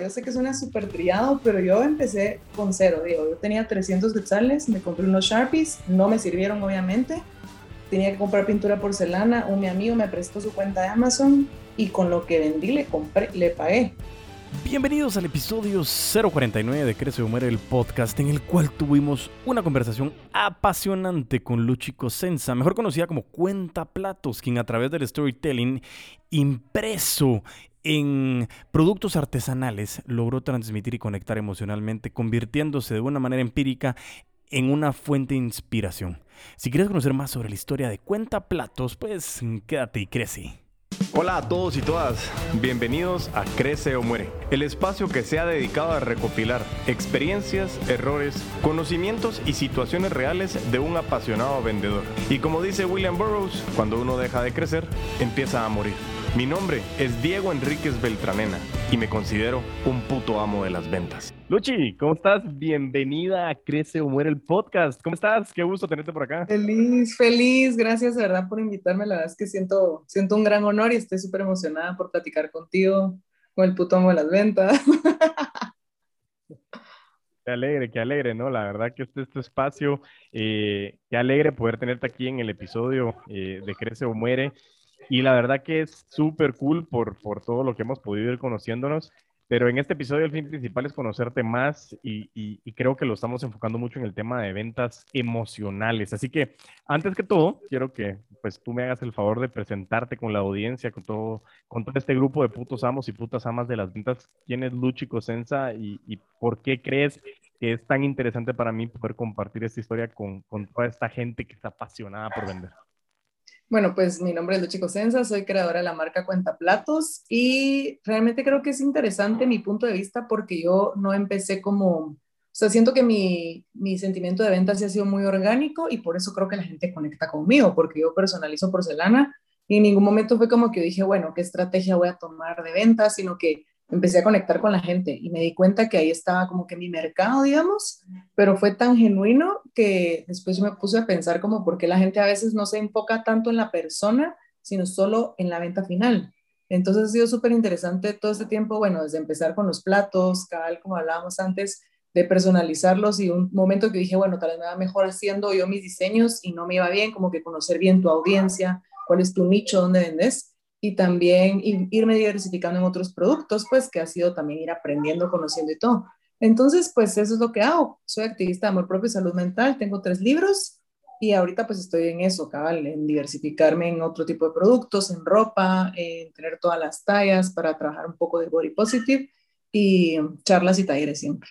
Yo sé que suena súper triado, pero yo empecé con cero, digo, yo tenía 300 quetzales, me compré unos Sharpies, no me sirvieron obviamente, tenía que comprar pintura porcelana, un mi amigo me prestó su cuenta de Amazon y con lo que vendí le compré, le pagué. Bienvenidos al episodio 049 de Crece o Muere el podcast, en el cual tuvimos una conversación apasionante con Luchi Cosenza, mejor conocida como Cuenta Platos, quien a través del storytelling impreso en productos artesanales logró transmitir y conectar emocionalmente, convirtiéndose de una manera empírica en una fuente de inspiración. Si quieres conocer más sobre la historia de Cuenta Platos, pues quédate y crece. Hola a todos y todas, bienvenidos a Crece o Muere, el espacio que se ha dedicado a recopilar experiencias, errores, conocimientos y situaciones reales de un apasionado vendedor. Y como dice William Burroughs, cuando uno deja de crecer, empieza a morir. Mi nombre es Diego Enríquez Beltranena y me considero un puto amo de las ventas. Luchi, ¿cómo estás? Bienvenida a Crece o Muere el podcast. ¿Cómo estás? Qué gusto tenerte por acá. Feliz, feliz. Gracias de verdad por invitarme. La verdad es que siento, siento un gran honor y estoy súper emocionada por platicar contigo con el puto amo de las ventas. Qué alegre, qué alegre, ¿no? La verdad que este es tu espacio. Eh, qué alegre poder tenerte aquí en el episodio eh, de Crece o Muere. Y la verdad que es súper cool por, por todo lo que hemos podido ir conociéndonos. Pero en este episodio el fin principal es conocerte más y, y, creo que lo estamos enfocando mucho en el tema de ventas emocionales. Así que antes que todo, quiero que pues tú me hagas el favor de presentarte con la audiencia, con todo, con todo este grupo de putos amos y putas amas de las ventas. ¿Quién es Luchi Cosenza y, y por qué crees que es tan interesante para mí poder compartir esta historia con, con toda esta gente que está apasionada por vender? Bueno, pues mi nombre es Luchi Cosenza, soy creadora de la marca Cuenta Platos y realmente creo que es interesante mi punto de vista porque yo no empecé como, o sea, siento que mi, mi sentimiento de ventas ha sido muy orgánico y por eso creo que la gente conecta conmigo, porque yo personalizo porcelana y en ningún momento fue como que dije, bueno, ¿qué estrategia voy a tomar de ventas? Sino que empecé a conectar con la gente y me di cuenta que ahí estaba como que mi mercado, digamos, pero fue tan genuino que después me puse a pensar como por qué la gente a veces no se enfoca tanto en la persona, sino solo en la venta final. Entonces ha sido súper interesante todo este tiempo, bueno, desde empezar con los platos, cabal, como hablábamos antes, de personalizarlos y un momento que dije, bueno, tal vez me va mejor haciendo yo mis diseños y no me iba bien, como que conocer bien tu audiencia, cuál es tu nicho, dónde vendes y también irme diversificando en otros productos, pues que ha sido también ir aprendiendo, conociendo y todo. Entonces, pues eso es lo que hago. Soy activista de amor propio y salud mental, tengo tres libros y ahorita pues estoy en eso, cabal, en diversificarme en otro tipo de productos, en ropa, en tener todas las tallas para trabajar un poco de body positive y charlas y talleres siempre.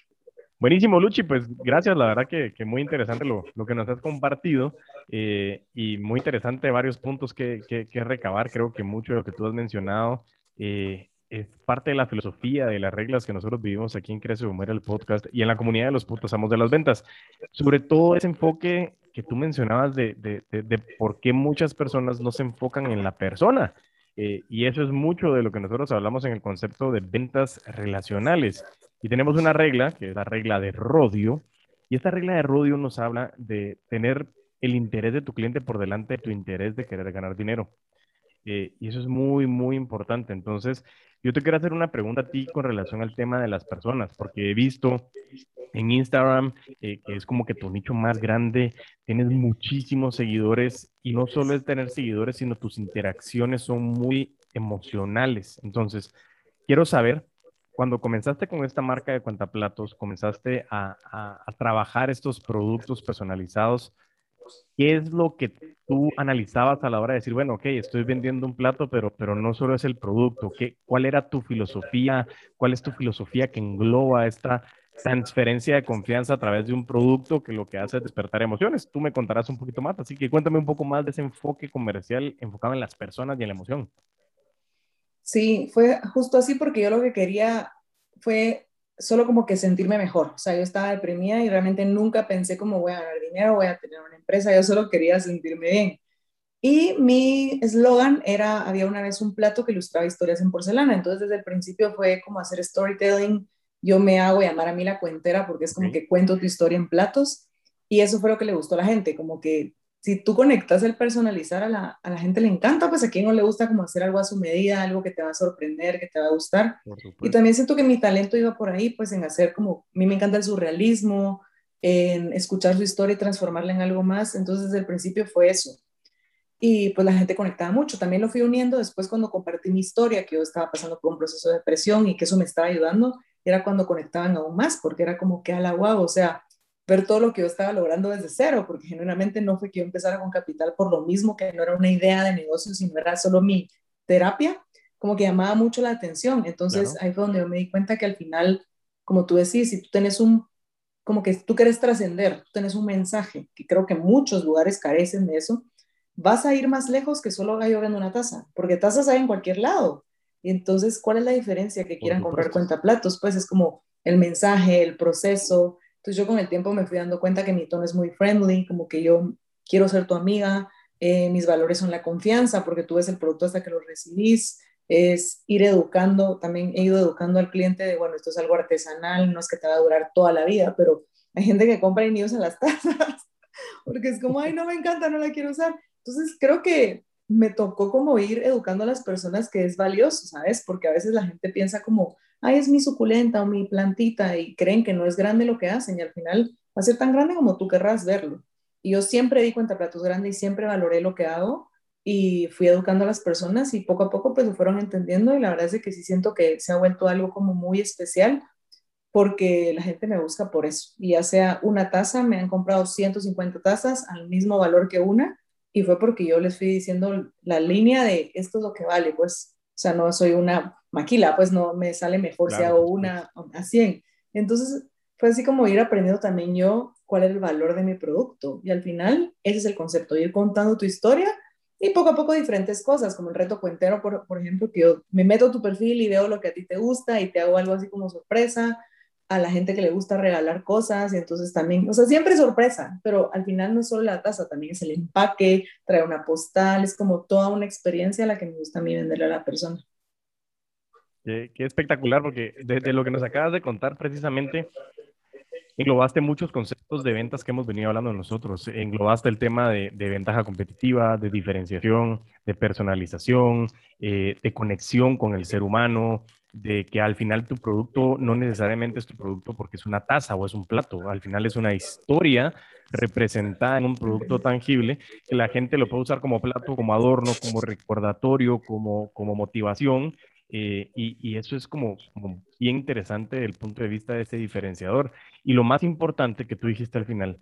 Buenísimo, Luchi, pues gracias, la verdad que, que muy interesante lo, lo, que nos has compartido eh, y muy interesante varios puntos que, que, recabar. Creo que mucho de lo que tú has mencionado eh, es parte de la filosofía, de las reglas que nosotros vivimos aquí en Crece o Muere el podcast y en la comunidad de los putos amos de las ventas. Sobre todo ese enfoque que tú mencionabas de, de, de, por qué muchas personas no se enfocan en la persona. Eh, y eso es mucho de lo que nosotros hablamos en el concepto de ventas relacionales. Y tenemos una regla, que es la regla de Rodio, y esta regla de Rodio nos habla de tener el interés de tu cliente por delante de tu interés de querer ganar dinero. Eh, y eso es muy, muy importante. Entonces, yo te quiero hacer una pregunta a ti con relación al tema de las personas, porque he visto en Instagram eh, que es como que tu nicho más grande, tienes muchísimos seguidores y no solo es tener seguidores, sino tus interacciones son muy emocionales. Entonces, quiero saber cuando comenzaste con esta marca de cuentaplatos, comenzaste a, a, trabajar estos productos personalizados, ¿qué es lo que tú analizabas a la hora de decir, bueno, ok, estoy vendiendo un plato, pero, pero no solo es el producto? ¿Qué, ¿Cuál era tu filosofía? ¿Cuál es tu filosofía que engloba esta transferencia de confianza a través de un producto que lo que hace es despertar emociones? Tú me contarás un poquito más, así que cuéntame un poco más de ese enfoque comercial enfocado en las personas y en la emoción. Sí, fue justo así porque yo lo que quería fue solo como que sentirme mejor. O sea, yo estaba deprimida y realmente nunca pensé cómo voy a ganar dinero, voy a tener una empresa, yo solo quería sentirme bien. Y mi eslogan era, había una vez un plato que ilustraba historias en porcelana, entonces desde el principio fue como hacer storytelling, yo me hago llamar a mí la cuentera porque es como que cuento tu historia en platos y eso fue lo que le gustó a la gente, como que si tú conectas el personalizar a la, a la gente le encanta, pues a quien no le gusta como hacer algo a su medida, algo que te va a sorprender, que te va a gustar. Y también siento que mi talento iba por ahí, pues en hacer como, a mí me encanta el surrealismo, en escuchar su historia y transformarla en algo más. Entonces desde el principio fue eso. Y pues la gente conectaba mucho. También lo fui uniendo después cuando compartí mi historia, que yo estaba pasando por un proceso de depresión y que eso me estaba ayudando, era cuando conectaban aún más, porque era como que a la guau, o sea, ver todo lo que yo estaba logrando desde cero, porque genuinamente no fue que yo empezara con capital por lo mismo, que no era una idea de negocio, sino era solo mi terapia, como que llamaba mucho la atención. Entonces ahí fue donde yo me di cuenta que al final, como tú decís, si tú tienes un, como que tú quieres trascender, tú tienes un mensaje, que creo que muchos lugares carecen de eso, vas a ir más lejos que solo yo vendo una taza, porque tazas hay en cualquier lado. Y entonces, ¿cuál es la diferencia que quieran comprar cuenta platos? Pues es como el mensaje, el proceso, entonces yo con el tiempo me fui dando cuenta que mi tono es muy friendly, como que yo quiero ser tu amiga, eh, mis valores son la confianza, porque tú ves el producto hasta que lo recibís, es ir educando, también he ido educando al cliente de, bueno, esto es algo artesanal, no es que te va a durar toda la vida, pero hay gente que compra y ni usa las tazas, porque es como, ay, no me encanta, no la quiero usar. Entonces creo que me tocó como ir educando a las personas que es valioso, ¿sabes? Porque a veces la gente piensa como, ay, es mi suculenta o mi plantita y creen que no es grande lo que hacen y al final va a ser tan grande como tú querrás verlo. Y yo siempre di cuenta platos grandes y siempre valoré lo que hago y fui educando a las personas y poco a poco pues lo fueron entendiendo y la verdad es que sí siento que se ha vuelto algo como muy especial porque la gente me busca por eso. Y ya sea una taza, me han comprado 150 tazas al mismo valor que una y fue porque yo les fui diciendo la línea de esto es lo que vale, pues, sea, no soy una maquila, pues no me sale mejor si hago una a 100. Entonces, fue así como ir aprendiendo también yo cuál es el valor de mi producto. Y al final, ese es el concepto, ir contando tu historia y poco a poco diferentes cosas, como el reto cuentero, por, por ejemplo, que yo me meto a tu perfil y veo lo que a ti te gusta y te hago algo así como sorpresa, a la gente que le gusta regalar cosas y entonces también, o sea, siempre sorpresa, pero al final no es solo la taza, también es el empaque, trae una postal, es como toda una experiencia a la que me gusta a mí venderle a la persona. Qué, espectacular, porque desde lo que nos acabas de contar precisamente, englobaste muchos conceptos de ventas que hemos venido hablando nosotros. Englobaste el tema de, ventaja competitiva, de diferenciación, de personalización, eh, de conexión con el ser humano, de que al final tu producto no necesariamente es tu producto porque es una taza o es un plato, al final es una historia representada en un producto tangible que la gente lo puede usar como plato, como adorno, como recordatorio, como, como motivación eh, y, eso es como, bien interesante desde el punto de vista de ese diferenciador. Y lo más importante que tú dijiste al final,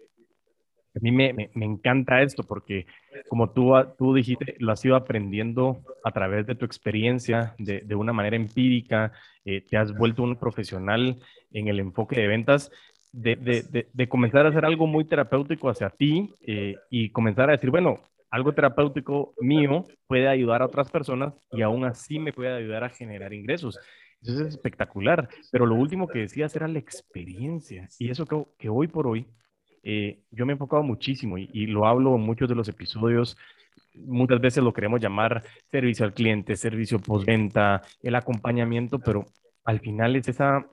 a mí me, me, encanta esto porque como tú, tú dijiste, lo has ido aprendiendo a través de tu experiencia, de, de una manera empírica, eh, te has vuelto un profesional en el enfoque de ventas. De, de, de comenzar a hacer algo muy terapéutico hacia ti eh, y comenzar a decir, bueno, algo terapéutico mío puede ayudar a otras personas y aún así me puede ayudar a generar ingresos. Eso es espectacular. Pero lo último que decías era la experiencia. Y eso que, que hoy por hoy eh, yo me he enfocado muchísimo y, y, lo hablo en muchos de los episodios. Muchas veces lo queremos llamar servicio al cliente, servicio postventa, el acompañamiento, pero al final es esa,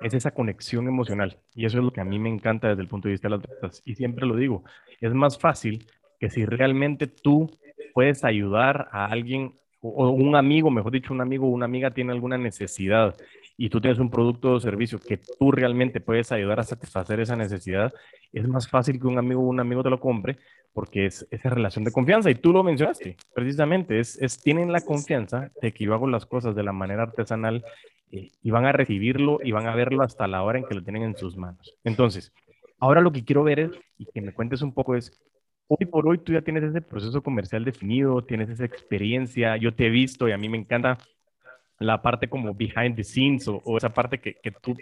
es esa conexión emocional. Y eso es lo que a mí me encanta desde el punto de vista de las ventas. Y siempre lo digo, es más fácil que si realmente tú puedes ayudar a alguien o un amigo, mejor dicho, un amigo o una amiga tiene alguna necesidad y tú tienes un producto o servicio que tú realmente puedes ayudar a satisfacer esa necesidad, es más fácil que un amigo o un amigo te lo compre porque es esa relación de confianza. Y tú lo mencionaste, precisamente, es, es tienen la confianza de que yo hago las cosas de la manera artesanal eh, y van a recibirlo y van a verlo hasta la hora en que lo tienen en sus manos. Entonces, ahora lo que quiero ver es, y que me cuentes un poco es, hoy por hoy tú ya tienes ese proceso comercial definido, tienes esa experiencia, yo te he visto y a mí me encanta la parte como behind the scenes o, esa parte que, que, tú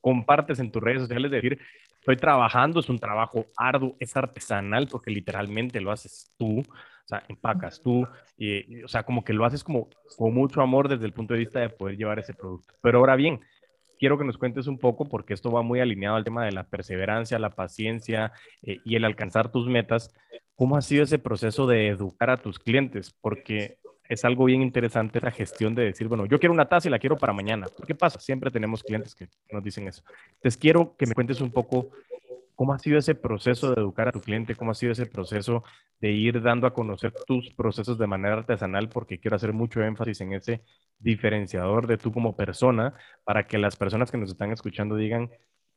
compartes en tus redes sociales, de decir, estoy trabajando, es un trabajo arduo, es artesanal porque literalmente lo haces tú, o sea, empacas tú, y, o sea, como que lo haces como con mucho amor desde el punto de vista de poder llevar ese producto. Pero ahora bien, quiero que nos cuentes un poco, porque esto va muy alineado al tema de la perseverancia, la paciencia eh, y el alcanzar tus metas. ¿Cómo ha sido ese proceso de educar a tus clientes? Porque es algo bien interesante esa gestión de decir, bueno, yo quiero una taza y la quiero para mañana. ¿Qué pasa? Siempre tenemos clientes que nos dicen eso. Entonces, quiero que me cuentes un poco ¿Cómo ha sido ese proceso de educar a tu cliente? ¿Cómo ha sido ese proceso de ir dando a conocer tus procesos de manera artesanal? Porque quiero hacer mucho énfasis en ese diferenciador de tú como persona para que las personas que nos están escuchando digan,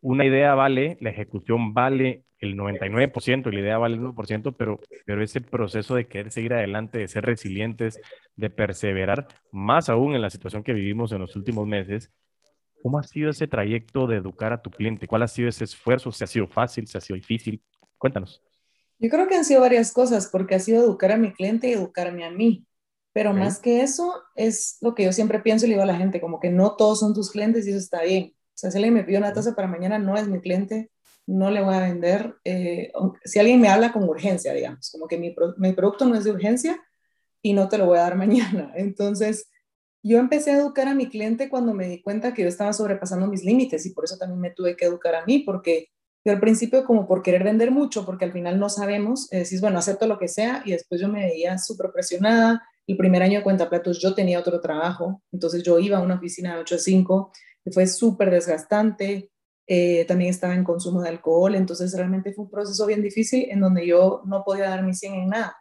una idea vale, la ejecución vale el 99% y la idea vale el 1%, pero, pero ese proceso de querer seguir adelante, de ser resilientes, de perseverar, más aún en la situación que vivimos en los últimos meses, ¿cómo ha sido ese trayecto de educar a tu cliente? ¿Cuál ha sido ese esfuerzo? ¿Se ha sido fácil? ¿Se ha sido difícil? Cuéntanos. Yo creo que han sido varias cosas, porque ha sido educar a mi cliente y educarme a mí. Pero más que eso, es lo que yo siempre pienso y le digo a la gente, como que no todos son tus clientes y eso está bien. O sea, si alguien me pide una taza para mañana, no es mi cliente, no le voy a vender. Eh, si alguien me habla con urgencia, digamos, como que mi, mi, producto no es de urgencia y no te lo voy a dar mañana. Entonces, yo empecé a educar a mi cliente cuando me di cuenta que yo estaba sobrepasando mis límites y por eso también me tuve que educar a mí, porque yo al principio como por querer vender mucho, porque al final no sabemos, eh, decís, bueno, acepto lo que sea y después yo me veía súper presionada. El primer año de cuenta platos yo tenía otro trabajo, entonces yo iba a una oficina de 8 a 5 fue súper desgastante, eh, también estaba en consumo de alcohol, entonces realmente fue un proceso bien difícil en donde yo no podía dar mi 100 en nada.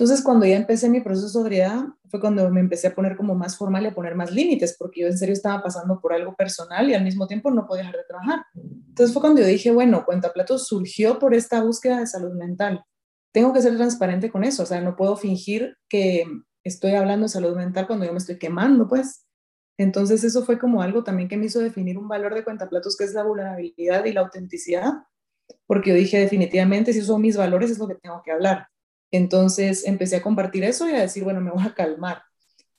Entonces, cuando ya empecé mi proceso de sobriedad, fue cuando me empecé a poner como más formal y a poner más límites, porque yo en serio estaba pasando por algo personal y al mismo tiempo no podía dejar de trabajar. Entonces fue cuando yo dije, bueno, Cuenta Platos surgió por esta búsqueda de salud mental. Tengo que ser transparente con eso, o sea, no puedo fingir que estoy hablando de salud mental cuando yo me estoy quemando, pues. Entonces eso fue como algo también que me hizo definir un valor de cuentaplatos que es la vulnerabilidad y la autenticidad, porque yo dije definitivamente si esos son mis valores es lo que tengo que hablar. Entonces empecé a compartir eso y a decir, bueno, me voy a calmar.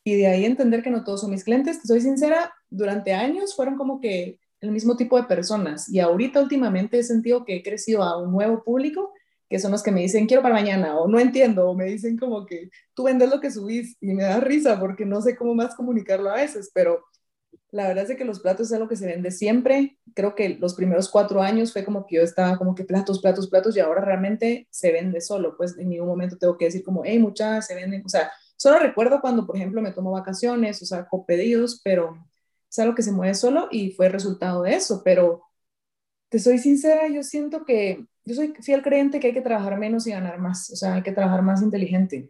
Y de ahí entender que no todos son mis clientes. Soy sincera, durante años fueron como que el mismo tipo de personas y ahorita últimamente he sentido que he crecido a un nuevo público que son los que me dicen quiero para mañana o no entiendo o me dicen como que tú vendes lo que subís y me da risa porque no sé cómo más comunicarlo a veces, pero la verdad es que los platos es algo que se vende siempre. Creo que los primeros cuatro años fue como que yo estaba como que platos, platos, platos y ahora realmente se vende solo. Pues en ningún momento tengo que decir como, hey, muchas se venden. O sea, solo recuerdo cuando, por ejemplo, me tomo vacaciones, o sea, pedidos, pero es algo que se mueve solo y fue resultado de eso. Pero te soy sincera, yo siento que yo soy fiel creyente que hay que trabajar menos y ganar más, o sea, hay que trabajar más inteligente.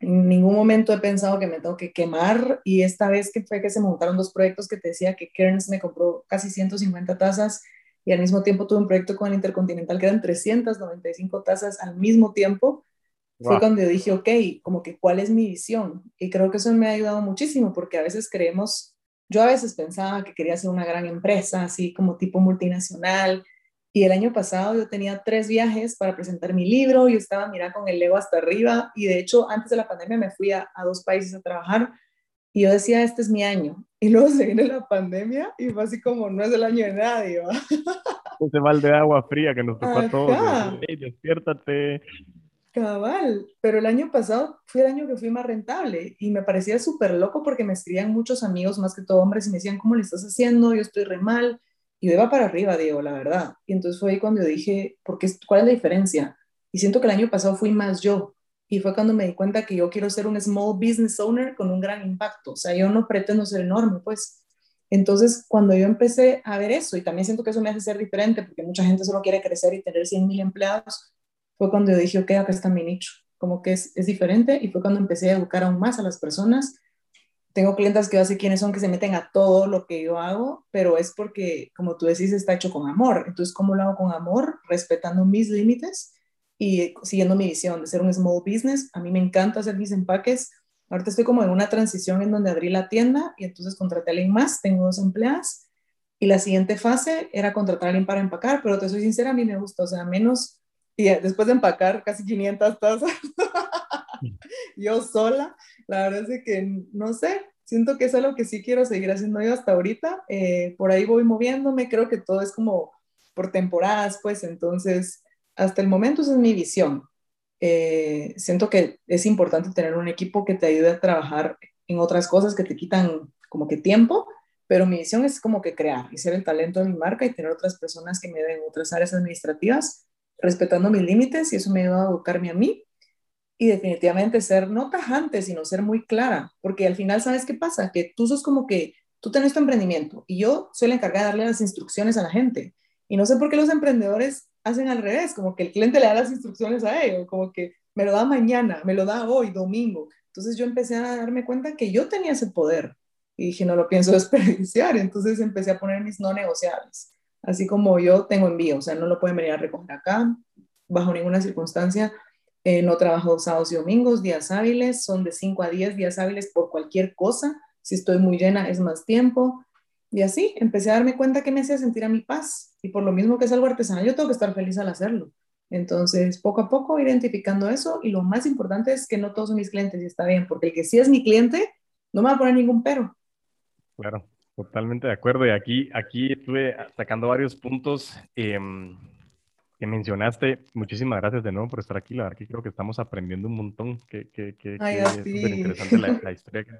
En ningún momento he pensado que me tengo que quemar y esta vez que fue que se montaron dos proyectos que te decía que Kearns me compró casi 150 tazas y al mismo tiempo tuve un proyecto con el Intercontinental que eran 395 tazas al mismo tiempo, fue cuando yo dije, ok, como que cuál es mi visión. Y creo que eso me ha ayudado muchísimo porque a veces creemos, yo a veces pensaba que quería ser una gran empresa, así como tipo multinacional, y el año pasado yo tenía tres viajes para presentar mi libro, yo estaba, mira, con el ego hasta arriba y de hecho antes de la pandemia me fui a, dos países a trabajar y yo decía, este es mi año. Y luego se viene la pandemia y fue así como, no es el año de nadie, ¿va? Ese mal de agua fría que nos tocó a todos. Hey, despiértate. Cabal, pero el año pasado fue el año que fui más rentable y me parecía súper loco porque me escribían muchos amigos, más que todo hombres, y me decían, ¿cómo le estás haciendo? Yo estoy re mal y yo iba para arriba, Diego, la verdad. Y entonces fue ahí cuando dije, ¿por qué, ¿cuál es la diferencia? Y siento que el año pasado fui más yo. Y fue cuando me di cuenta que yo quiero ser un small business owner con un gran impacto. O sea, yo no pretendo ser enorme, pues. Entonces, cuando yo empecé a ver eso, y también siento que eso me hace ser diferente, porque mucha gente solo quiere crecer y tener 100 mil empleados, fue cuando yo dije, ok, acá está mi nicho. Como que es, es diferente. Y fue cuando empecé a educar aún más a las personas tengo clientes que yo sé quiénes son, que se meten a todo lo que yo hago, pero es porque, como tú decís, está hecho con amor. Entonces, ¿cómo lo hago con amor? Respetando mis límites y siguiendo mi visión de ser un small business. A mí me encanta hacer mis empaques. Ahorita estoy como en una transición en donde abrí la tienda y entonces contraté a alguien más, tengo dos empleadas. Y la siguiente fase era contratar a alguien para empacar, pero te soy sincera, a mí me gusta, o sea, menos, y después de empacar casi 500 tazas, yo sola, la verdad es que no sé, siento que es algo que sí quiero seguir haciendo yo hasta ahorita. Eh, por ahí voy moviéndome, creo que todo es como por temporadas, pues entonces, hasta el momento esa es mi visión. Eh, siento que es importante tener un equipo que te ayude a trabajar en otras cosas que te quitan como que tiempo, pero mi visión es como que crear y ser el talento de mi marca y tener otras personas que me den otras áreas administrativas, respetando mis límites y eso me ayuda a educarme a mí y definitivamente ser no tajante, sino ser muy clara, porque al final, ¿sabes qué pasa? Que tú sos como que tú tenés tu emprendimiento y yo soy la encargada de darle las instrucciones a la gente. Y no sé por qué los emprendedores hacen al revés, como que el cliente le da las instrucciones a ellos, como que me lo da mañana, me lo da hoy, domingo. Entonces yo empecé a darme cuenta que yo tenía ese poder y dije, no lo pienso desperdiciar. Entonces empecé a poner mis no negociables, así como yo tengo envío, o sea, no lo pueden venir a recoger acá bajo ninguna circunstancia. Eh, no trabajo sábados y domingos, días hábiles, son de 5 a 10 días hábiles por cualquier cosa. Si estoy muy llena es más tiempo. Y así empecé a darme cuenta que me hacía sentir a mi paz. Y por lo mismo que es algo artesanal, yo tengo que estar feliz al hacerlo. Entonces, poco a poco identificando eso. Y lo más importante es que no todos son mis clientes y está bien, porque el que sí es mi cliente no me va a poner ningún pero. Claro, totalmente de acuerdo. Y aquí, aquí estuve sacando varios puntos em, que mencionaste. Muchísimas gracias de nuevo por estar aquí. La verdad que creo que estamos aprendiendo un montón. Que, que, que, es súper interesante la, historia que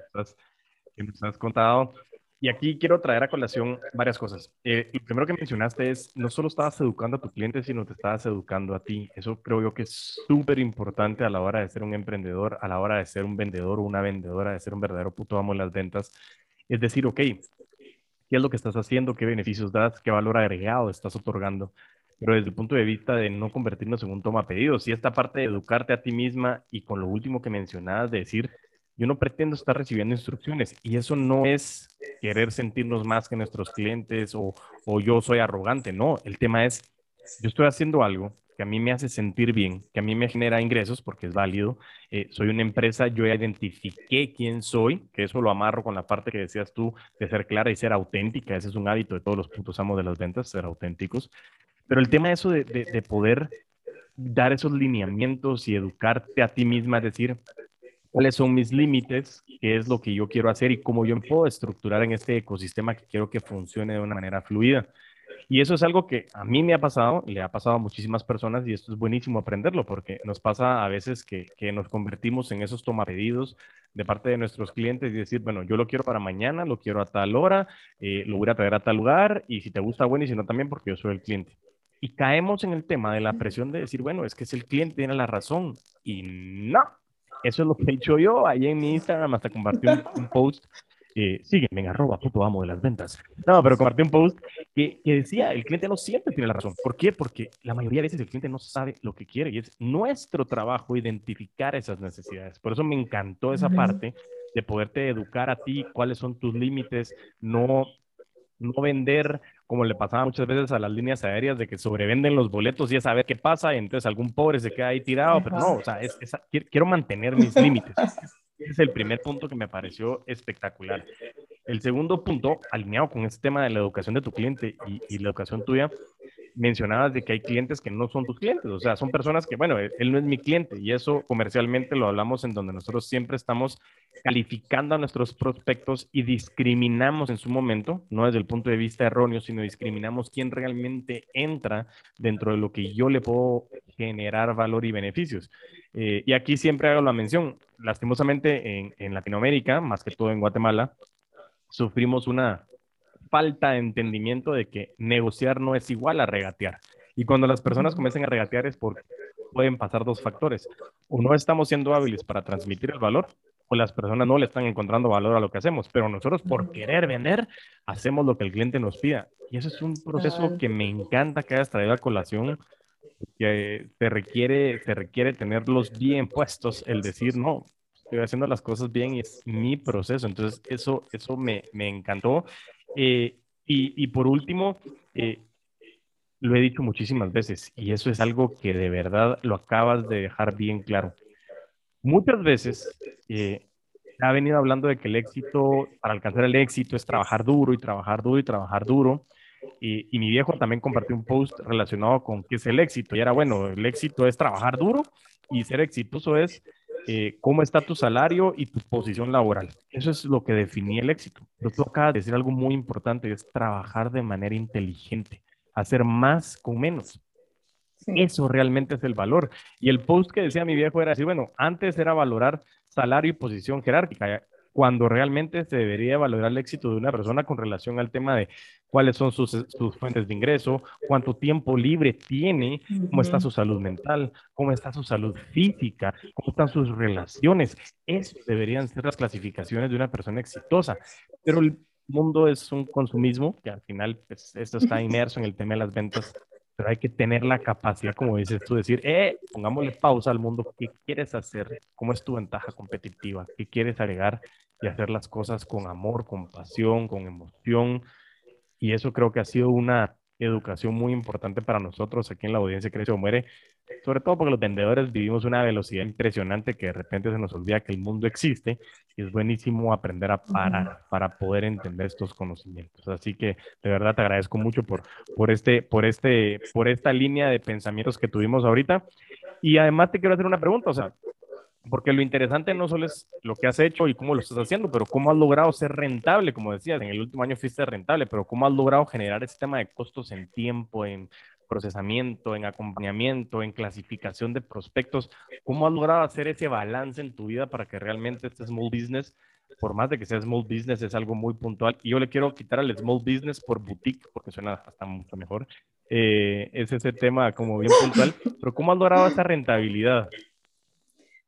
que nos has contado. Y aquí quiero traer a colación varias cosas. Eh, lo primero que mencionaste es, no solo estabas educando a tu cliente, sino te estabas educando a ti. Eso creo yo que es súper importante a la hora de ser un emprendedor, a la hora de ser un vendedor o una vendedora, de ser un verdadero puto amo de las ventas. Es decir, ok, ¿qué es lo que estás haciendo? ¿Qué beneficios das? ¿Qué valor agregado estás otorgando? Pero desde el punto de vista de no convertirnos en un toma pedidos, y esta parte de educarte a ti misma y con lo último que mencionabas, de decir, yo no pretendo estar recibiendo instrucciones y eso no es querer sentirnos más que nuestros clientes o, o, yo soy arrogante, no, el tema es, yo estoy haciendo algo que a mí me hace sentir bien, que a mí me genera ingresos porque es válido, eh, soy una empresa, yo identifiqué quién soy, que eso lo amarro con la parte que decías tú de ser clara y ser auténtica, ese es un hábito de todos los puntos amos de las ventas, ser auténticos, pero el tema de eso de, de, de poder dar esos lineamientos y educarte a ti misma, es decir, cuáles son mis límites, qué es lo que yo quiero hacer y cómo yo me puedo estructurar en este ecosistema que quiero que funcione de una manera fluida. Y eso es algo que a mí me ha pasado, le ha pasado a muchísimas personas y esto es buenísimo aprenderlo porque nos pasa a veces que, que nos convertimos en esos tomapedidos de parte de nuestros clientes y decir, bueno, yo lo quiero para mañana, lo quiero a tal hora, eh, lo voy a traer a tal lugar y si te gusta, bueno, y si no también porque yo soy el cliente. Y caemos en el tema de la presión de decir, bueno, es que es el cliente, tiene la razón. Y no, eso es lo que he hecho yo. Ahí en mi Instagram hasta compartí un, post. Eh, sígueme en arroba puto amo de las ventas. No, pero compartí un post que, que, decía, el cliente no siempre tiene la razón. ¿Por qué? Porque la mayoría de veces el cliente no sabe lo que quiere y es nuestro trabajo identificar esas necesidades. Por eso me encantó esa parte de poderte educar a ti, cuáles son tus límites, no, no vender como le pasaba muchas veces a las líneas aéreas, de que sobrevenden los boletos y es saber qué pasa, y entonces algún pobre se queda ahí tirado, pero no, o sea, es, quiero mantener mis límites. Es el primer punto que me pareció espectacular. El segundo punto, alineado con este tema de la educación de tu cliente y la educación tuya, mencionabas de que hay clientes que no son tus clientes, o sea, son personas que, bueno, él no es mi cliente y eso comercialmente lo hablamos en donde nosotros siempre estamos calificando a nuestros prospectos y discriminamos en su momento, no desde el punto de vista erróneo, sino discriminamos quién realmente entra dentro de lo que yo le puedo generar valor y beneficios. Eh, y aquí siempre hago la mención, lastimosamente en, en Latinoamérica, más que todo en Guatemala, sufrimos una falta de entendimiento de que negociar no es igual a regatear. Y cuando las personas comiencen a regatear es porque pueden pasar dos factores. O no estamos siendo hábiles para transmitir el valor, o las personas no le están encontrando valor a lo que hacemos, pero nosotros por querer vender hacemos lo que el cliente nos pida. Y eso es un proceso que me encanta que hayas traído a colación, que te requiere, te requiere tenerlos bien puestos, el decir, no, estoy haciendo las cosas bien y es mi proceso. Entonces, eso, eso me, me encantó. Eh, y, por último, eh, lo he dicho muchísimas veces y eso es algo que de verdad lo acabas de dejar bien claro. Muchas veces eh, ha venido hablando de que el éxito, para alcanzar el éxito, es trabajar duro y trabajar duro y trabajar duro. Y, y, mi viejo también compartió un post relacionado con qué es el éxito. Y era, bueno, el éxito es trabajar duro y ser exitoso es eh, cómo está tu salario y tu posición laboral. Eso es lo que definía el éxito. Pero tú acabas de decir algo muy importante, es trabajar de manera inteligente, hacer más con menos. Eso realmente es el valor. Y el post que decía mi viejo era decir, bueno, antes era valorar salario y posición jerárquica cuando realmente se debería valorar el éxito de una persona con relación al tema de cuáles son sus, sus fuentes de ingreso, cuánto tiempo libre tiene, cómo está su salud mental, cómo está su salud física, cómo están sus relaciones. Esas deberían ser las clasificaciones de una persona exitosa. Pero el mundo es un consumismo que al final pues, esto está inmerso en el tema de las ventas pero hay que tener la capacidad, como dices tú, decir, eh, pongámosle pausa al mundo, ¿qué quieres hacer? ¿Cómo es tu ventaja competitiva? ¿Qué quieres agregar? Y hacer las cosas con amor, con pasión, con emoción. Y eso creo que ha sido una educación muy importante para nosotros aquí en la audiencia Crece o Muere, sobre todo porque los vendedores vivimos una velocidad impresionante que de repente se nos olvida que el mundo existe y es buenísimo aprender a parar para poder entender estos conocimientos. Así que de verdad te agradezco mucho por, por, este, por, este, por esta línea de pensamientos que tuvimos ahorita. Y además te quiero hacer una pregunta, o sea, porque lo interesante no solo es lo que has hecho y cómo lo estás haciendo, pero cómo has logrado ser rentable, como decías, en el último año fuiste rentable, pero cómo has logrado generar ese tema de costos en tiempo, en procesamiento, en acompañamiento, en clasificación de prospectos, cómo has logrado hacer ese balance en tu vida para que realmente este small business, por más de que sea small business, es algo muy puntual. Y yo le quiero quitar al small business por boutique, porque suena hasta mucho mejor. Eh, es ese tema como bien puntual, pero ¿cómo has logrado esa rentabilidad?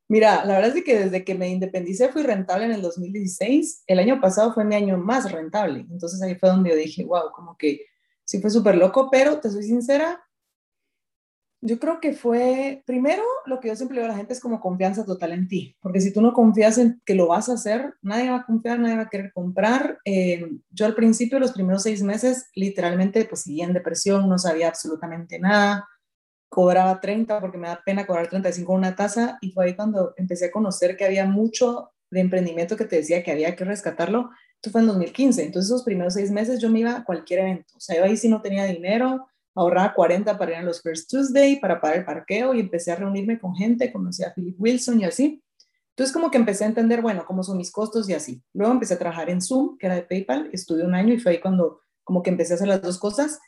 Mira, la verdad es que desde que me independicé fui rentable en el 2016. El año pasado fue mi año más rentable. Entonces ahí fue donde yo dije, wow, como que sí fue súper loco, pero te soy sincera, yo creo que fue, primero, lo que yo siempre digo a la gente es como confianza total en ti, porque si tú no confías en que lo vas a hacer, nadie va a confiar, nadie va a querer comprar. Eh, yo al principio, los primeros seis meses, literalmente, pues seguía en depresión, no sabía absolutamente nada cobraba 30 porque me da pena cobrar 35 una tasa y fue ahí cuando empecé a conocer que había mucho de emprendimiento que te decía que había que rescatarlo. Esto fue en 2015, entonces esos primeros seis meses yo me iba a cualquier evento, o sea, yo ahí sí no tenía dinero, ahorraba 40 para ir a los First Tuesday, para pagar el parqueo y empecé a reunirme con gente, conocí a Philip Wilson y así. Entonces como que empecé a entender, bueno, cómo son mis costos y así. Luego empecé a trabajar en Zoom, que era de PayPal, estuve un año y fue ahí cuando como que empecé a hacer las dos cosas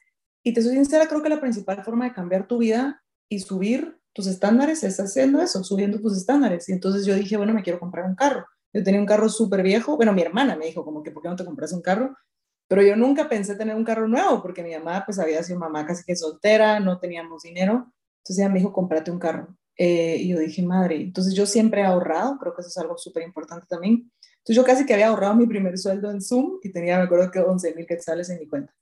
y te soy sincera, creo que la principal forma de cambiar tu vida y subir tus estándares es haciendo eso, subiendo tus estándares. Y entonces yo dije, bueno, me quiero comprar un carro. Yo tenía un carro súper viejo. Bueno, mi hermana me dijo como que, ¿por qué no te compras un carro? Pero yo nunca pensé tener un carro nuevo porque mi mamá pues había sido mamá casi que soltera, no teníamos dinero. Entonces ella me dijo, cómprate un carro. Eh, y yo dije, madre, entonces yo siempre he ahorrado, creo que eso es algo súper importante también. Entonces yo casi que había ahorrado mi primer sueldo en Zoom y tenía, me acuerdo que 11 mil quetzales en mi cuenta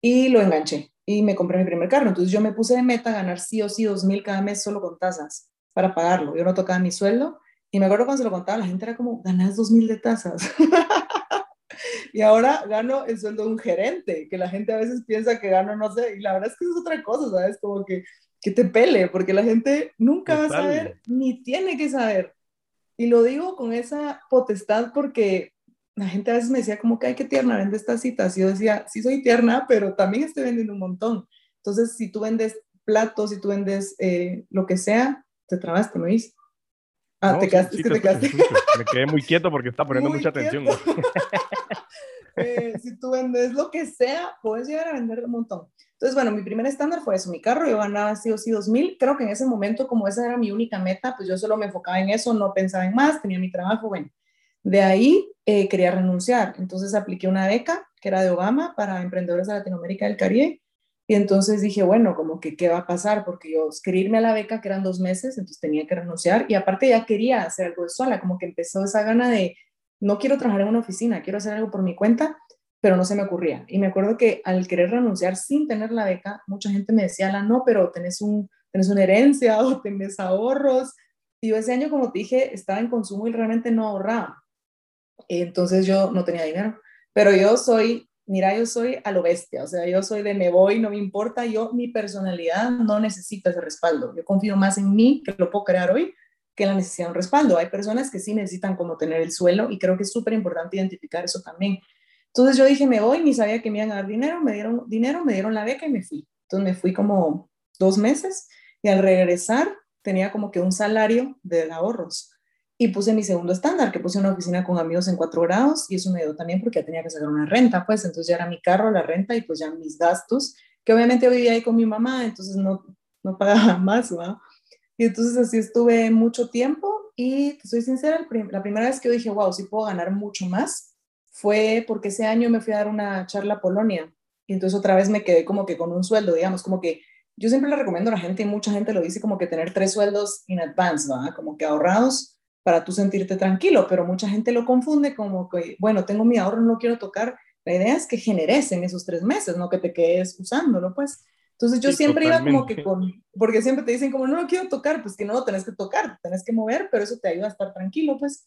y lo enganché y me compré mi primer carro. Entonces yo me puse de meta ganar sí o sí dos mil cada mes solo con tasas para pagarlo. Yo no tocaba mi sueldo y me acuerdo cuando se lo contaba, la gente era como, ganas dos mil de tasas. y ahora gano el sueldo de un gerente, que la gente a veces piensa que gano, no sé, y la verdad es que es otra cosa, ¿sabes? Como que, que te pele, porque la gente nunca va a saber ni tiene que saber. Y lo digo con esa potestad porque la gente a veces me decía como que, ay, qué tierna, vende estas citas. Y yo decía, sí soy tierna, pero también estoy vendiendo un montón. Entonces, si tú vendes platos, si tú vendes eh, lo que sea, te trabaste, ¿me oís? Ah, te quedaste, es que te, quedaste. Me quedé muy quieto porque está poniendo mucha atención. eh, si tú vendes lo que sea, puedes llegar a vender un montón. Entonces, bueno, mi primer estándar fue eso, mi carro, yo ganaba sí o sí 2000, creo que en ese momento, como esa era mi única meta, pues yo solo me enfocaba en eso, no pensaba en más, tenía mi trabajo, bueno, de ahí eh, quería renunciar, entonces apliqué una beca que era de Obama para emprendedores de Latinoamérica del Caribe. Y entonces dije, bueno, como que qué va a pasar, porque yo quería irme a la beca, que eran dos meses, entonces tenía que renunciar. Y aparte ya quería hacer algo de sola, como que empezó esa gana de, no quiero trabajar en una oficina, quiero hacer algo por mi cuenta, pero no se me ocurría. Y me acuerdo que al querer renunciar sin tener la beca, mucha gente me decía, la no, pero tenés, un, tenés una herencia o tenés ahorros. Y yo ese año, como te dije, estaba en consumo y realmente no ahorraba. Entonces yo no tenía dinero. Pero yo soy, mira, yo soy a lo bestia, o sea, yo soy de me voy, no me importa, yo, mi personalidad no necesita ese respaldo. Yo confío más en mí, que lo puedo crear hoy, que la necesidad de un respaldo. Hay personas que sí necesitan como tener el suelo y creo que es súper importante identificar eso también. Entonces yo dije, me voy, ni sabía que me iban a dar dinero, me dieron dinero, me dieron la beca y me fui. Entonces me fui como dos meses y al regresar tenía como que un salario de ahorros y puse mi segundo estándar, que puse una oficina con amigos en cuatro grados y eso me dio también porque ya tenía que sacar una renta, pues entonces ya era mi carro, la renta y pues ya mis gastos, que obviamente vivía ahí con mi mamá, entonces no, no pagaba más, ¿no? Y entonces así estuve mucho tiempo y soy sincera, la primera vez que yo dije, wow, sí puedo ganar mucho más, fue porque ese año me fui a dar una charla a Polonia y entonces otra vez me quedé como que con un sueldo, digamos, como que yo siempre le recomiendo a la gente y mucha gente lo dice como que tener tres sueldos in advance, ¿no? Como que ahorrados para tú sentirte tranquilo, pero mucha gente lo confunde como que, bueno, tengo mi ahorro, no lo quiero tocar. La idea es que generes en esos tres meses, no que te quedes usándolo, pues. Entonces yo siempre iba como que con, porque siempre te dicen como, no lo quiero tocar, pues que no lo tenés que tocar, tenés que mover, pero eso te ayuda a estar tranquilo, pues.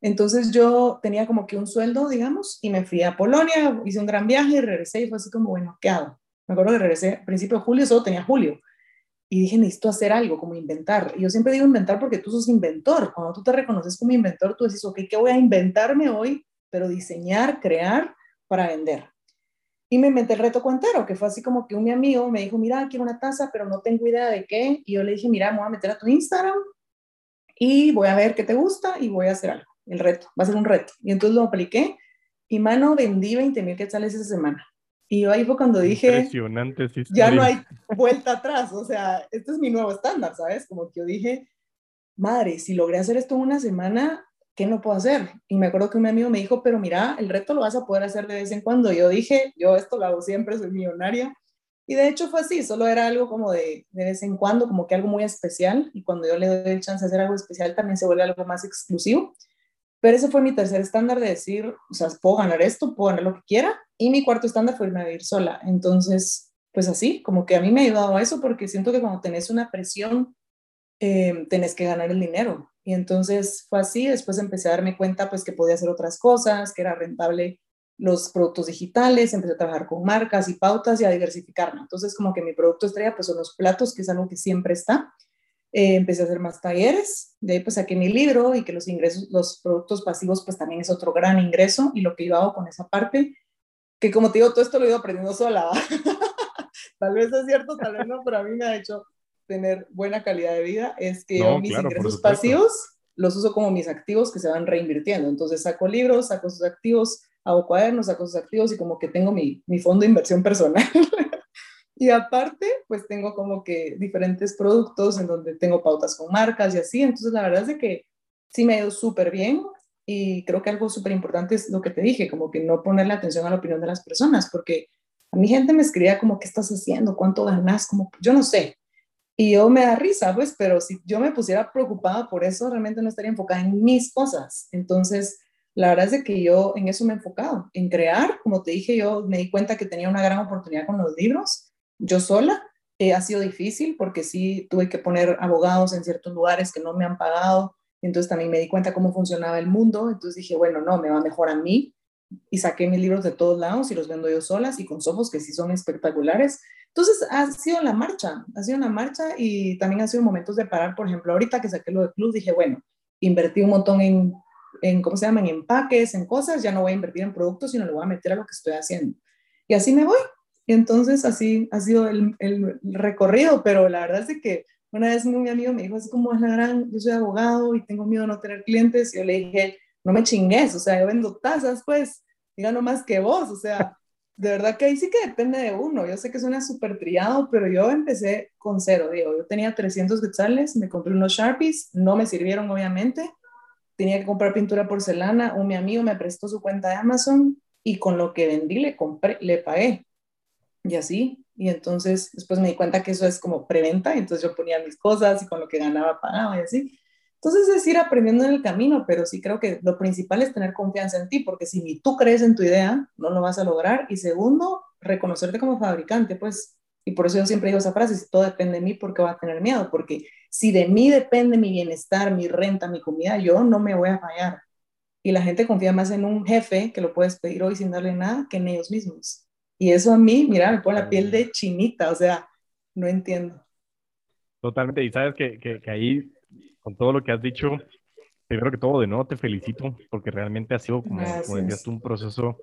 Entonces yo tenía como que un sueldo, digamos, y me fui a Polonia, hice un gran viaje y regresé y fue así como, bueno, ¿qué hago? Me acuerdo que regresé a principio de julio, solo tenía julio. Y dije, necesito hacer algo, como inventar. Y yo siempre digo inventar porque tú sos inventor. Cuando tú te reconoces como inventor, tú dices, ok, ¿qué voy a inventarme hoy? Pero diseñar, crear para vender. Y me inventé el reto cuentero, que fue así como que un mi amigo me dijo, mira, quiero una taza, pero no tengo idea de qué. Y yo le dije, mira, me voy a meter a tu Instagram y voy a ver qué te gusta y voy a hacer algo. El reto, va a ser un reto. Y entonces lo apliqué y mano, vendí 20 mil quetzales esa semana. Y ahí fue cuando dije, Impresionante, sí, ya no hay vuelta atrás, o sea, este es mi nuevo estándar, ¿sabes? Como que yo dije, madre, si logré hacer esto en una semana, ¿qué no puedo hacer? Y me acuerdo que un amigo me dijo, pero mira, el reto lo vas a poder hacer de vez en cuando. Yo dije, yo esto lo hago siempre, soy millonaria. Y de hecho fue así, solo era algo como de, de vez en cuando, como que algo muy especial. Y cuando yo le doy el chance de hacer algo especial, también se vuelve algo más exclusivo. Pero ese fue mi tercer estándar de decir, o sea, puedo ganar esto, puedo ganar lo que quiera. Y mi cuarto estándar fue irme a vivir sola. Entonces, pues así, como que a mí me ha ayudado a eso porque siento que cuando tenés una presión, eh, tenés que ganar el dinero. Y entonces fue así, después empecé a darme cuenta pues que podía hacer otras cosas, que era rentable los productos digitales, empecé a trabajar con marcas y pautas y a diversificarme. Entonces como que mi producto estrella pues son los platos, que es algo que siempre está. Eh, empecé a hacer más talleres, de ahí pues saqué mi libro y que los ingresos, los productos pasivos pues también es otro gran ingreso y lo que yo hago con esa parte, que como te digo, todo esto lo he ido aprendiendo sola. tal vez es cierto, tal vez no, pero a mí me ha hecho tener buena calidad de vida, es que yo mis ingresos pasivos los uso como mis activos que se van reinvirtiendo. Entonces saco libros, saco sus activos, hago cuadernos, saco sus activos y como que tengo mi, mi fondo de inversión personal. Y aparte, pues tengo como que diferentes productos en donde tengo pautas con marcas y así. Entonces, la verdad es de que sí me ha ido súper bien. Y creo que algo súper importante es lo que te dije, como que no ponerle atención a la opinión de las personas, porque a mi gente me escribía como, ¿qué estás haciendo? ¿Cuánto ganas? Como, yo no sé. Y yo me da risa, pues, pero si yo me pusiera preocupada por eso, realmente no estaría enfocada en mis cosas. Entonces, la verdad es que yo en eso me he enfocado, en crear. Como te dije, yo me di cuenta que tenía una gran oportunidad con los libros yo sola. Eh, ha sido difícil porque sí tuve que poner abogados en ciertos lugares que no me han pagado. Entonces también me di cuenta cómo funcionaba el mundo. Entonces dije, bueno, no, me va mejor a mí. Y saqué mis libros de todos lados y los vendo yo solas y con sofos que sí son espectaculares. Entonces ha sido la marcha, ha sido una marcha y también ha sido momentos de parar. Por ejemplo, ahorita que saqué lo de club, dije, bueno, invertí un montón en, en, ¿cómo se llama? En empaques, en cosas. Ya no voy a invertir en productos, sino lo voy a meter a lo que estoy haciendo. Y así me voy. Y entonces así ha sido el, el, recorrido, pero la verdad es que una vez mi amigo me dijo así como es la gran, yo soy abogado y tengo miedo de no tener clientes, y yo le dije, no me chingues, o sea, yo vendo tazas, pues, y gano más que vos, o sea, de verdad que ahí sí que depende de uno, yo sé que suena súper triado, pero yo empecé con cero, digo, yo tenía 300 quetzales, me compré unos Sharpies, no me sirvieron obviamente, tenía que comprar pintura porcelana, un mi amigo me prestó su cuenta de Amazon y con lo que vendí le compré, le pagué y así. Y entonces después me di cuenta que eso es como preventa, entonces yo ponía mis cosas y con lo que ganaba pagaba y así. Entonces es ir aprendiendo en el camino, pero sí creo que lo principal es tener confianza en ti, porque si ni tú crees en tu idea, no lo vas a lograr. Y segundo, reconocerte como fabricante, pues, y por eso yo siempre digo esa frase, si todo depende de mí, ¿por qué voy a tener miedo? Porque si de mí depende mi bienestar, mi renta, mi comida, yo no me voy a fallar. Y la gente confía más en un jefe que lo puedes pedir hoy sin darle nada que en ellos mismos. Y eso a mí, mira, me pone la piel de chinita, o sea, no entiendo. Totalmente, y sabes que, que, ahí, con todo lo que has dicho, primero que todo, de nuevo te felicito, porque realmente ha sido, como, como decías tú, un proceso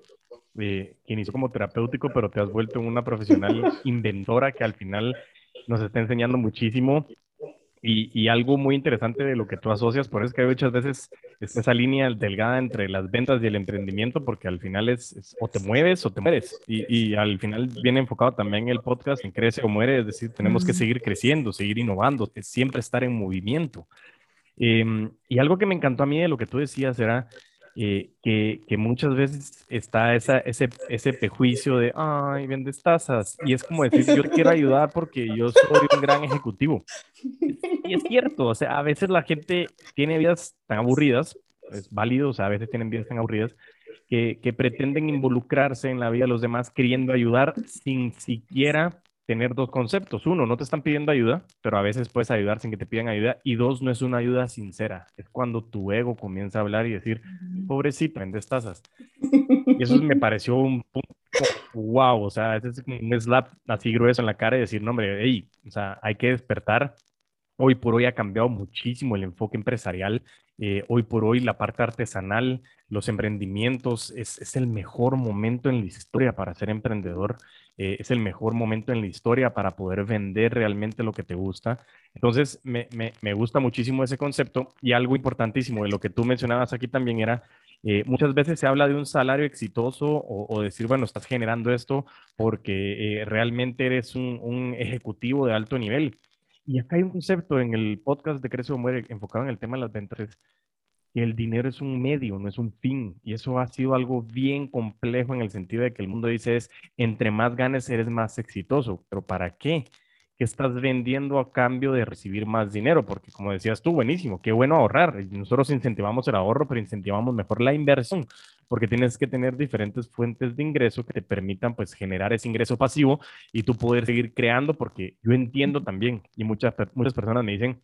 eh, que inició como terapéutico, pero te has vuelto una profesional inventora que al final nos está enseñando muchísimo. Y, algo muy interesante de lo que tú asocias, por eso es que muchas veces es esa línea delgada entre las ventas y el emprendimiento, porque al final es, o te mueves o te mueres. Y, y, al final viene enfocado también el podcast en crece o muere, es decir, tenemos que seguir creciendo, seguir innovando, siempre estar en movimiento. Em, y algo que me encantó a mí de lo que tú decías era eh, que, que, muchas veces está esa, ese, ese prejuicio de, ay, vendes tazas. Y es como decir, yo te quiero ayudar porque yo soy un gran ejecutivo. Y es cierto, o sea, a veces la gente tiene vidas tan aburridas, es válido, o sea, a veces tienen vidas tan aburridas, que, que pretenden involucrarse en la vida de los demás queriendo ayudar sin siquiera tener dos conceptos. Uno, no te están pidiendo ayuda, pero a veces puedes ayudar sin que te pidan ayuda. Y dos, no es una ayuda sincera. Es cuando tu ego comienza a hablar y decir, pobrecito, vendes tazas. Y eso me pareció un punto, wow, o sea, es un slap así grueso en la cara y decir, no, hombre, hey, o sea, hay que despertar. Hoy por hoy ha cambiado muchísimo el enfoque empresarial. Eh, hoy por hoy la parte artesanal, los emprendimientos, es, el mejor momento en la historia para ser emprendedor. Eh, es el mejor momento en la historia para poder vender realmente lo que te gusta. Entonces, me, gusta muchísimo ese concepto y algo importantísimo de lo que tú mencionabas aquí también era, eh, muchas veces se habla de un salario exitoso o, decir, bueno, estás generando esto porque realmente eres un, ejecutivo de alto nivel. Y acá hay un concepto en el podcast de Crece o Muere enfocado en el tema de las ventas el dinero es un medio, no es un fin. Y eso ha sido algo bien complejo en el sentido de que el mundo dice es, entre más ganes eres más exitoso. Pero ¿para qué? ¿Qué estás vendiendo a cambio de recibir más dinero? Porque como decías tú, buenísimo, qué bueno ahorrar. Nosotros incentivamos el ahorro, pero incentivamos mejor la inversión, porque tienes que tener diferentes fuentes de ingreso que te permitan pues generar ese ingreso pasivo y tú poder seguir creando, porque yo entiendo también, y muchas, muchas personas me dicen,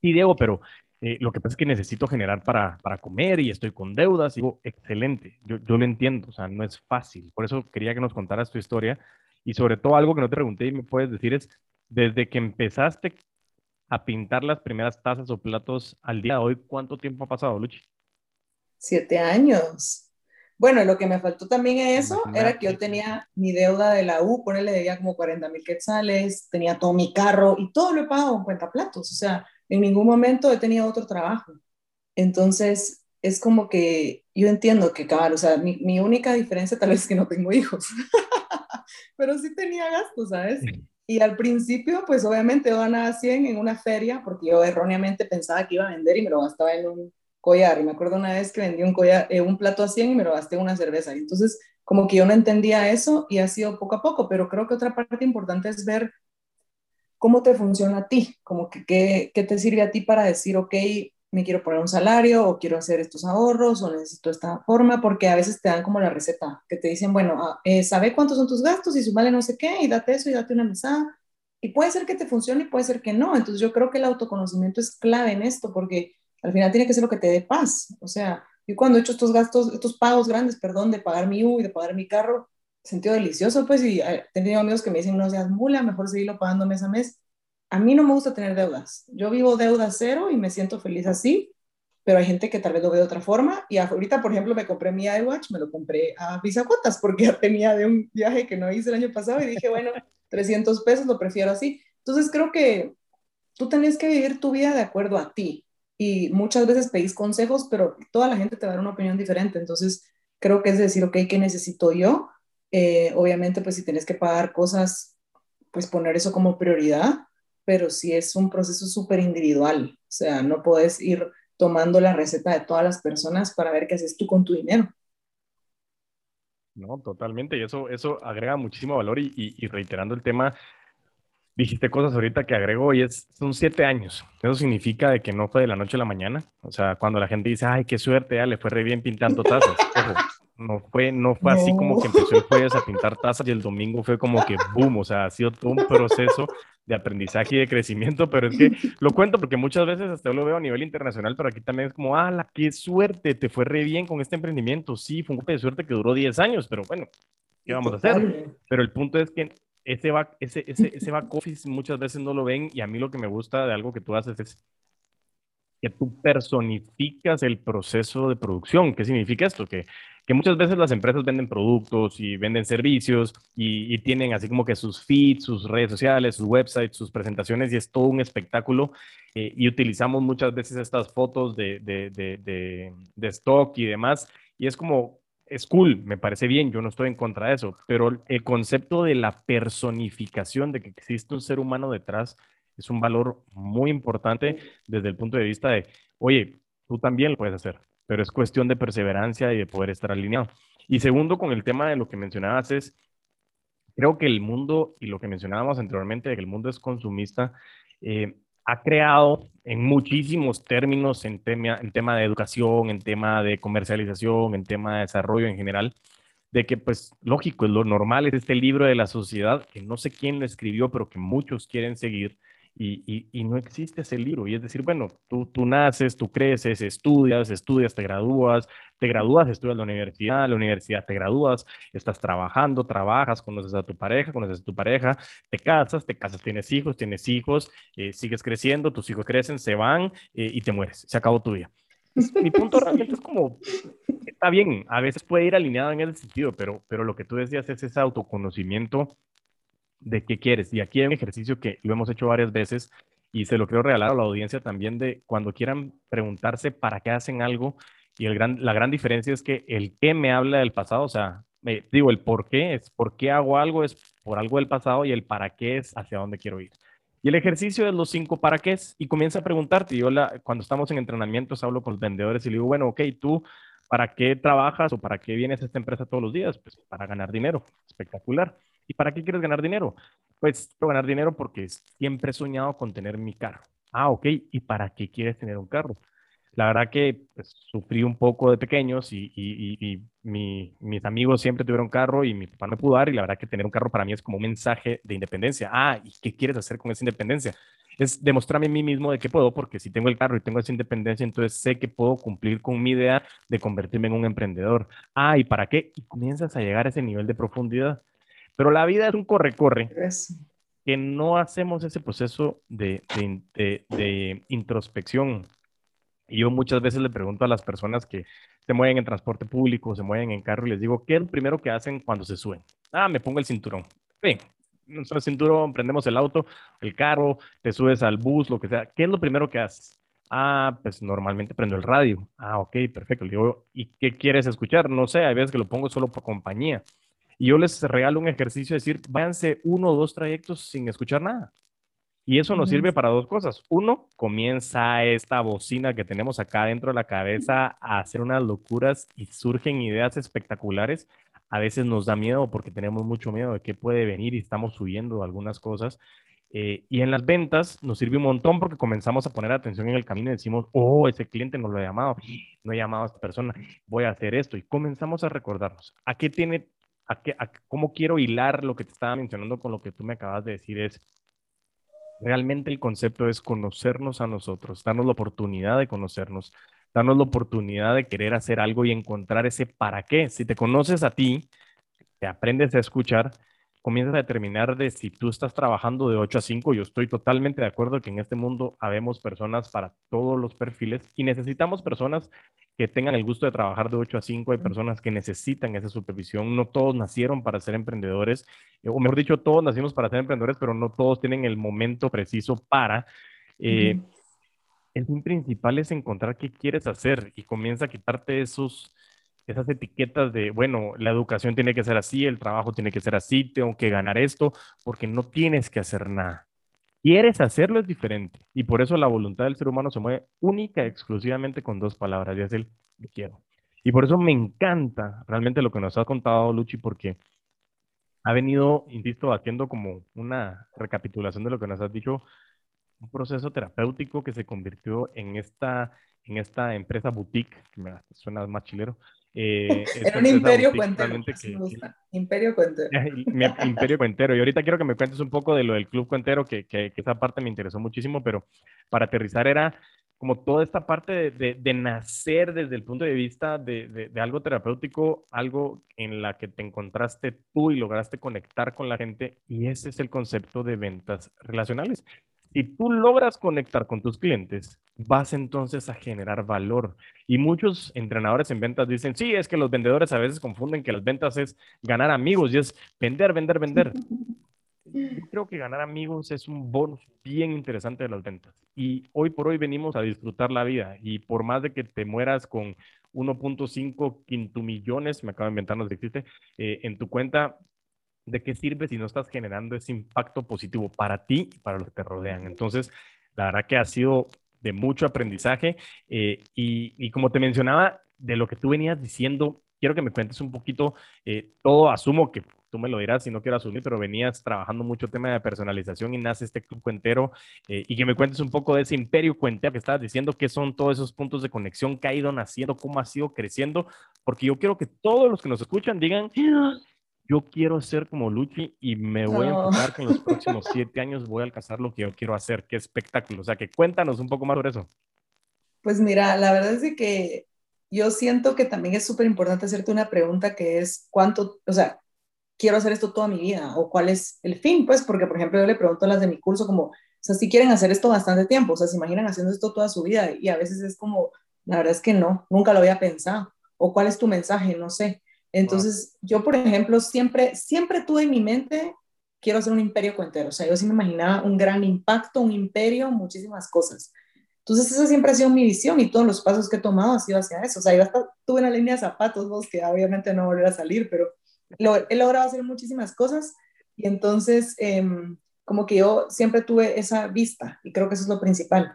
sí, Diego, pero eh, lo que pasa es que necesito generar para, para comer y estoy con deudas. Y digo, excelente, yo, yo lo entiendo, o sea, no es fácil. Por eso quería que nos contaras tu historia y sobre todo algo que no te pregunté y me puedes decir es, desde que empezaste a pintar las primeras tazas o platos al día de hoy, ¿cuánto tiempo ha pasado, Luchi? Siete años. Bueno, lo que me faltó también a eso era que yo tenía mi deuda de la U, ponele, debía como 40 mil quetzales, tenía todo mi carro y todo lo he pagado en cuenta platos. O sea, en ningún momento he tenido otro trabajo. Entonces, es como que yo entiendo que, cabal, o sea, mi, mi única diferencia tal vez es que no tengo hijos, pero sí tenía gastos, ¿sabes? Y al principio, pues obviamente yo ganaba 100 en una feria porque yo erróneamente pensaba que iba a vender y me lo gastaba en un collar. Y me acuerdo una vez que vendí un, collar, eh, un plato a 100 y me lo gasté en una cerveza. Y entonces, como que yo no entendía eso y ha sido poco a poco, pero creo que otra parte importante es ver cómo te funciona a ti, como que qué, te sirve a ti para decir, ok, me quiero poner un salario o quiero hacer estos ahorros o necesito esta forma, porque a veces te dan como la receta, que te dicen, bueno, ah, eh, sabe cuántos son tus gastos y sumale no sé qué y date eso y date una mesada. Y puede ser que te funcione y puede ser que no. Entonces yo creo que el autoconocimiento es clave en esto porque al final tiene que ser lo que te dé paz. O sea, yo cuando he hecho estos gastos, estos pagos grandes, perdón, de pagar mi U y de pagar mi carro, sentido delicioso, pues, y he tenido amigos que me dicen, no seas mula, mejor seguirlo pagando mes a mes. A mí no me gusta tener deudas. Yo vivo deuda cero y me siento feliz así, pero hay gente que tal vez lo ve de otra forma. Y ahorita, por ejemplo, me compré mi iWatch, me lo compré a Visa Cuotas porque ya tenía de un viaje que no hice el año pasado y dije, bueno, 300 pesos, lo prefiero así. Entonces creo que tú tenés que vivir tu vida de acuerdo a ti. Y muchas veces pedís consejos, pero toda la gente te va a dar una opinión diferente. Entonces creo que es decir, ok, ¿qué necesito yo? Eh, obviamente, pues si tienes que pagar cosas, pues poner eso como prioridad, pero sí es un proceso súper individual. O sea, no puedes ir tomando la receta de todas las personas para ver qué haces tú con tu dinero. No, totalmente. Y eso, eso agrega muchísimo valor y, y, reiterando el tema, dijiste cosas ahorita que agrego y es, son siete años. Eso significa de que no fue de la noche a la mañana. O sea, cuando la gente dice, ay, qué suerte, ya le fue re bien pintando tazas. Ojo, no fue, no fue así como que empezó el jueves a pintar tazas y el domingo fue como que boom, o sea, ha sido todo un proceso de aprendizaje y de crecimiento, pero es que lo cuento porque muchas veces hasta lo veo a nivel internacional, pero aquí también es como, ah, la qué suerte, te fue re bien con este emprendimiento, sí, fue un golpe de suerte que duró 10 años, pero bueno, ¿qué vamos a hacer? Pero el punto es que ese back, ese, ese, ese back office muchas veces no lo ven y a mí lo que me gusta de algo que tú haces es que tú personificas el proceso de producción. ¿Qué significa esto? Que, que muchas veces las empresas venden productos y venden servicios y, tienen así como que sus feeds, sus redes sociales, sus websites, sus presentaciones y es todo un espectáculo. Eh, y utilizamos muchas veces estas fotos de, de, de, de, stock y demás. Y es como, es cool, me parece bien, yo no estoy en contra de eso, pero el concepto de la personificación, de que existe un ser humano detrás, es un valor muy importante desde el punto de vista de, oye, tú también lo puedes hacer, pero es cuestión de perseverancia y de poder estar alineado. Y segundo, con el tema de lo que mencionabas es, creo que el mundo, y lo que mencionábamos anteriormente, de que el mundo es consumista, eh, ha creado en muchísimos términos, en tema, en tema de educación, en tema de comercialización, en tema de desarrollo en general, de que pues lógico, lo normal es este libro de la sociedad, que no sé quién lo escribió, pero que muchos quieren seguir, y, y, no existe ese libro. Y es decir, bueno, tú, tú naces, tú creces, estudias, estudias, te gradúas, te gradúas, estudias la universidad, la universidad te gradúas, estás trabajando, trabajas, conoces a tu pareja, conoces a tu pareja, te casas, te casas, tienes hijos, tienes hijos, eh, sigues creciendo, tus hijos crecen, se van eh, y te mueres, se acabó tu vida. Mi punto realmente es como, está bien, a veces puede ir alineado en ese sentido, pero, pero lo que tú decías es ese autoconocimiento de qué quieres. Y aquí hay un ejercicio que lo hemos hecho varias veces y se lo quiero regalar a la audiencia también de cuando quieran preguntarse para qué hacen algo. Y el gran, la gran diferencia es que el qué me habla del pasado, o sea, digo, el por qué es por qué hago algo es por algo del pasado y el para qué es hacia dónde quiero ir. Y el ejercicio es los cinco para qué es y comienza a preguntarte. Yo la, cuando estamos en entrenamientos hablo con los vendedores y le digo, bueno, ok, tú, ¿para qué trabajas o para qué vienes a esta empresa todos los días? Pues para ganar dinero. Espectacular. ¿Y para qué quieres ganar dinero? Pues quiero ganar dinero porque siempre he soñado con tener mi carro. Ah, ok. ¿Y para qué quieres tener un carro? La verdad que pues, sufrí un poco de pequeños y, y, mis amigos siempre tuvieron carro y mi papá no pudo dar y la verdad que tener un carro para mí es como un mensaje de independencia. Ah, ¿y qué quieres hacer con esa independencia? Es demostrarme a mí mismo de que puedo, porque si tengo el carro y tengo esa independencia, entonces sé que puedo cumplir con mi idea de convertirme en un emprendedor. Ah, ¿y para qué? Y comienzas a llegar a ese nivel de profundidad. Pero la vida es un corre-corre. Que no hacemos ese proceso de, de, introspección. Y yo muchas veces le pregunto a las personas que se mueven en transporte público, se mueven en carro, y les digo, ¿qué es lo primero que hacen cuando se suben? Ah, me pongo el cinturón. Sí, el cinturón, prendemos el auto, el carro, te subes al bus, lo que sea. ¿Qué es lo primero que haces? Ah, pues normalmente prendo el radio. Ah, ok, perfecto. Le digo, ¿y qué quieres escuchar? No sé, hay veces que lo pongo solo por compañía. Y yo les regalo un ejercicio de decir, váyanse uno o dos trayectos sin escuchar nada. Y eso nos sirve para dos cosas. Uno, comienza esta bocina que tenemos acá dentro de la cabeza a hacer unas locuras y surgen ideas espectaculares. A veces nos da miedo porque tenemos mucho miedo de qué puede venir y estamos subiendo algunas cosas. Eh, y en las ventas nos sirve un montón porque comenzamos a poner atención en el camino y decimos, oh, ese cliente no lo ha llamado, no he llamado a esta persona, voy a hacer esto. Y comenzamos a recordarnos. ¿A qué tiene a, cómo quiero hilar lo que te estaba mencionando con lo que tú me acabas de decir es, realmente el concepto es conocernos a nosotros, darnos la oportunidad de conocernos, darnos la oportunidad de querer hacer algo y encontrar ese para qué. Si te conoces a ti, te aprendes a escuchar, comienzas a determinar de si tú estás trabajando de 8 a 5. Yo estoy totalmente de acuerdo que en este mundo habemos personas para todos los perfiles y necesitamos personas que tengan el gusto de trabajar de 8 a 5. Hay personas que necesitan esa supervisión. No todos nacieron para ser emprendedores, eh, o mejor dicho, todos nacimos para ser emprendedores, pero no todos tienen el momento preciso para. Eh, el fin principal es encontrar qué quieres hacer y comienza a quitarte esos esas etiquetas de, bueno, la educación tiene que ser así, el trabajo tiene que ser así, tengo que ganar esto, porque no tienes que hacer nada. Quieres hacerlo es diferente. Y por eso la voluntad del ser humano se mueve única y exclusivamente con dos palabras, y es el quiero. Y por eso me encanta realmente lo que nos ha contado Luchi, porque ha venido, insisto, haciendo como una recapitulación de lo que nos has dicho, un proceso terapéutico que se convirtió en esta, en esta empresa boutique, que me suena más chilero, eh, Era un imperio cuentero. imperio cuentero. imperio cuentero. Y ahorita quiero que me cuentes un poco de lo del club cuentero, que, que, esa parte me interesó muchísimo, pero para aterrizar era como toda esta parte de, de, nacer desde el punto de vista de, de, algo terapéutico, algo en la que te encontraste tú y lograste conectar con la gente. Y ese es el concepto de ventas relacionales. Si tú logras conectar con tus clientes, vas entonces a generar valor. Y muchos entrenadores en ventas dicen, sí, es que los vendedores a veces confunden que las ventas es ganar amigos y es vender, vender, vender. Yo creo que ganar amigos es un bonus bien interesante de las ventas. Y hoy por hoy venimos a disfrutar la vida. Y por más de que te mueras con 1.5 quinto millones, me acabo de inventar, no existe, eh, en tu cuenta, ¿de qué sirve si no estás generando ese impacto positivo para ti y para los que te rodean? Entonces, la verdad que ha sido de mucho aprendizaje eh, y, como te mencionaba, de lo que tú venías diciendo, quiero que me cuentes un poquito, eh, todo asumo que tú me lo dirás si no quiero asumir, pero venías trabajando mucho tema de personalización y nace este club cuentero eh, y que me cuentes un poco de ese imperio cuentero que estabas diciendo, qué son todos esos puntos de conexión que ha ido naciendo, cómo ha sido creciendo, porque yo quiero que todos los que nos escuchan digan, yo quiero ser como Luchi y me voy a enfocar que en los próximos siete años voy a alcanzar lo que yo quiero hacer. Qué espectáculo. O sea, que cuéntanos un poco más sobre eso. Pues mira, la verdad es que yo siento que también es súper importante hacerte una pregunta que es cuánto, o sea, quiero hacer esto toda mi vida o cuál es el fin, pues, porque por ejemplo yo le pregunto a las de mi curso como, o sea, si quieren hacer esto bastante tiempo, o sea, se imaginan haciendo esto toda su vida y a veces es como, la verdad es que no, nunca lo había pensado. O cuál es tu mensaje, no sé. Entonces, yo, por ejemplo, siempre, siempre tuve en mi mente, quiero hacer un imperio cuentero. O sea, yo sí me imaginaba un gran impacto, un imperio, muchísimas cosas. Entonces, esa siempre ha sido mi visión y todos los pasos que he tomado han sido hacia eso. O sea, yo hasta tuve una línea de zapatos, vos, que obviamente no volverá a salir, pero lo, he logrado hacer muchísimas cosas. Y entonces, em, como que yo siempre tuve esa vista y creo que eso es lo principal.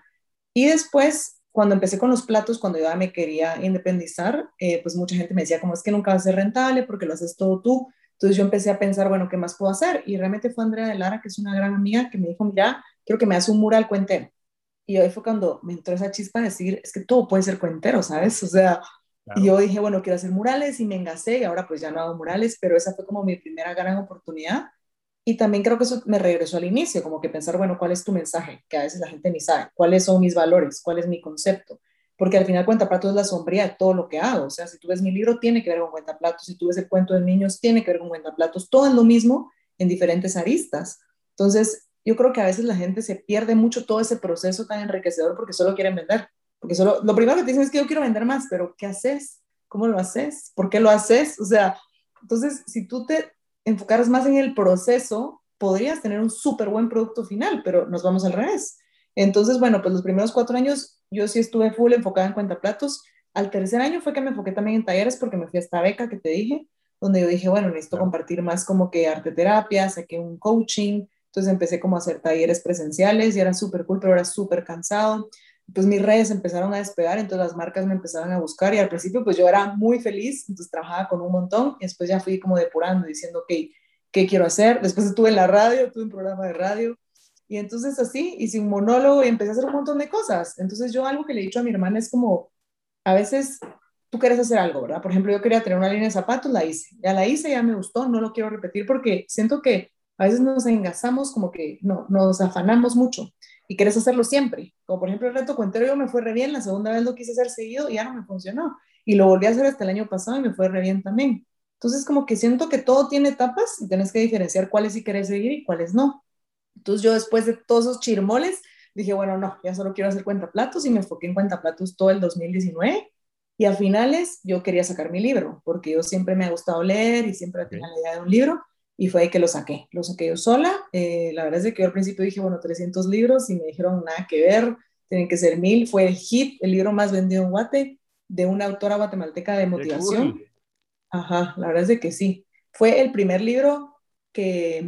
Y después, cuando empecé con los platos, cuando yo ya me quería independizar, eh, pues mucha gente me decía, como es que nunca va a ser rentable porque lo haces todo tú. Entonces yo empecé a pensar, bueno, ¿qué más puedo hacer? Y realmente fue Andrea de Lara, que es una gran amiga, que me dijo, mira, quiero que me hagas un mural cuentero. Y ahí fue cuando me entró esa chispa de decir, es que todo puede ser cuentero, ¿sabes? O sea, y yo dije, bueno, quiero hacer murales y me engasé y ahora pues ya no hago murales, pero esa fue como mi primera gran oportunidad. Y también creo que eso me regresó al inicio, como que pensar, bueno, ¿cuál es tu mensaje? Que a veces la gente ni sabe. ¿Cuáles son mis valores? ¿Cuál es mi concepto? Porque al final cuenta platos es la sombría de todo lo que hago. O sea, si tú ves mi libro, tiene que ver con cuenta platos. Si tú ves el cuento de niños, tiene que ver con cuenta platos. Todo es lo mismo en diferentes aristas. Entonces, yo creo que a veces la gente se pierde mucho todo ese proceso tan enriquecedor porque solo quieren vender. Porque solo, lo primero que te dicen es que yo quiero vender más, pero ¿qué haces? ¿Cómo lo haces? ¿Por qué lo haces? O sea, entonces, si tú te enfocaras más en el proceso, podrías tener un súper buen producto final, pero nos vamos al revés. Entonces, bueno, pues los primeros cuatro años yo sí estuve full enfocada en cuenta platos. Al tercer año fue que me enfoqué también en talleres porque me fui a esta beca que te dije, donde yo dije, bueno, necesito compartir más como que arte terapia, saqué un coaching, entonces empecé como a hacer talleres presenciales y era súper cool, pero era súper cansado. Pues mis redes empezaron a despegar, entonces las marcas me empezaron a buscar y al principio pues yo era muy feliz, entonces trabajaba con un montón y después ya fui como depurando, diciendo, ok, ¿qué quiero hacer? Después estuve en la radio, tuve un programa de radio y entonces así hice un monólogo y empecé a hacer un montón de cosas. Entonces yo algo que le he dicho a mi hermana es como, a veces tú quieres hacer algo, ¿verdad? Por ejemplo, yo quería tener una línea de zapatos, la hice. Ya la hice, ya me gustó, no lo quiero repetir porque siento que a veces nos engasamos como que no, nos afanamos mucho y quieres hacerlo siempre. Como por ejemplo el reto cuentero, yo me fue re bien, la segunda vez lo quise hacer seguido y ya no me funcionó. Y lo volví a hacer hasta el año pasado y me fue re bien también. Entonces como que siento que todo tiene etapas y tienes que diferenciar cuáles sí querés seguir y cuáles no. Entonces yo después de todos esos chirmoles dije, bueno, no, ya solo quiero hacer cuenta platos y me enfoqué en cuenta platos todo el 2019. Y a finales yo quería sacar mi libro, porque yo siempre me ha gustado leer y siempre tenía la idea de un libro y fue ahí que lo saqué. Lo saqué yo sola. Eh, la verdad es que yo al principio dije, bueno, 300 libros y me dijeron nada que ver, tienen que ser mil. Fue el hit, el libro más vendido en Guate de una autora guatemalteca de motivación. Ajá, la verdad es que sí. Fue el primer libro que,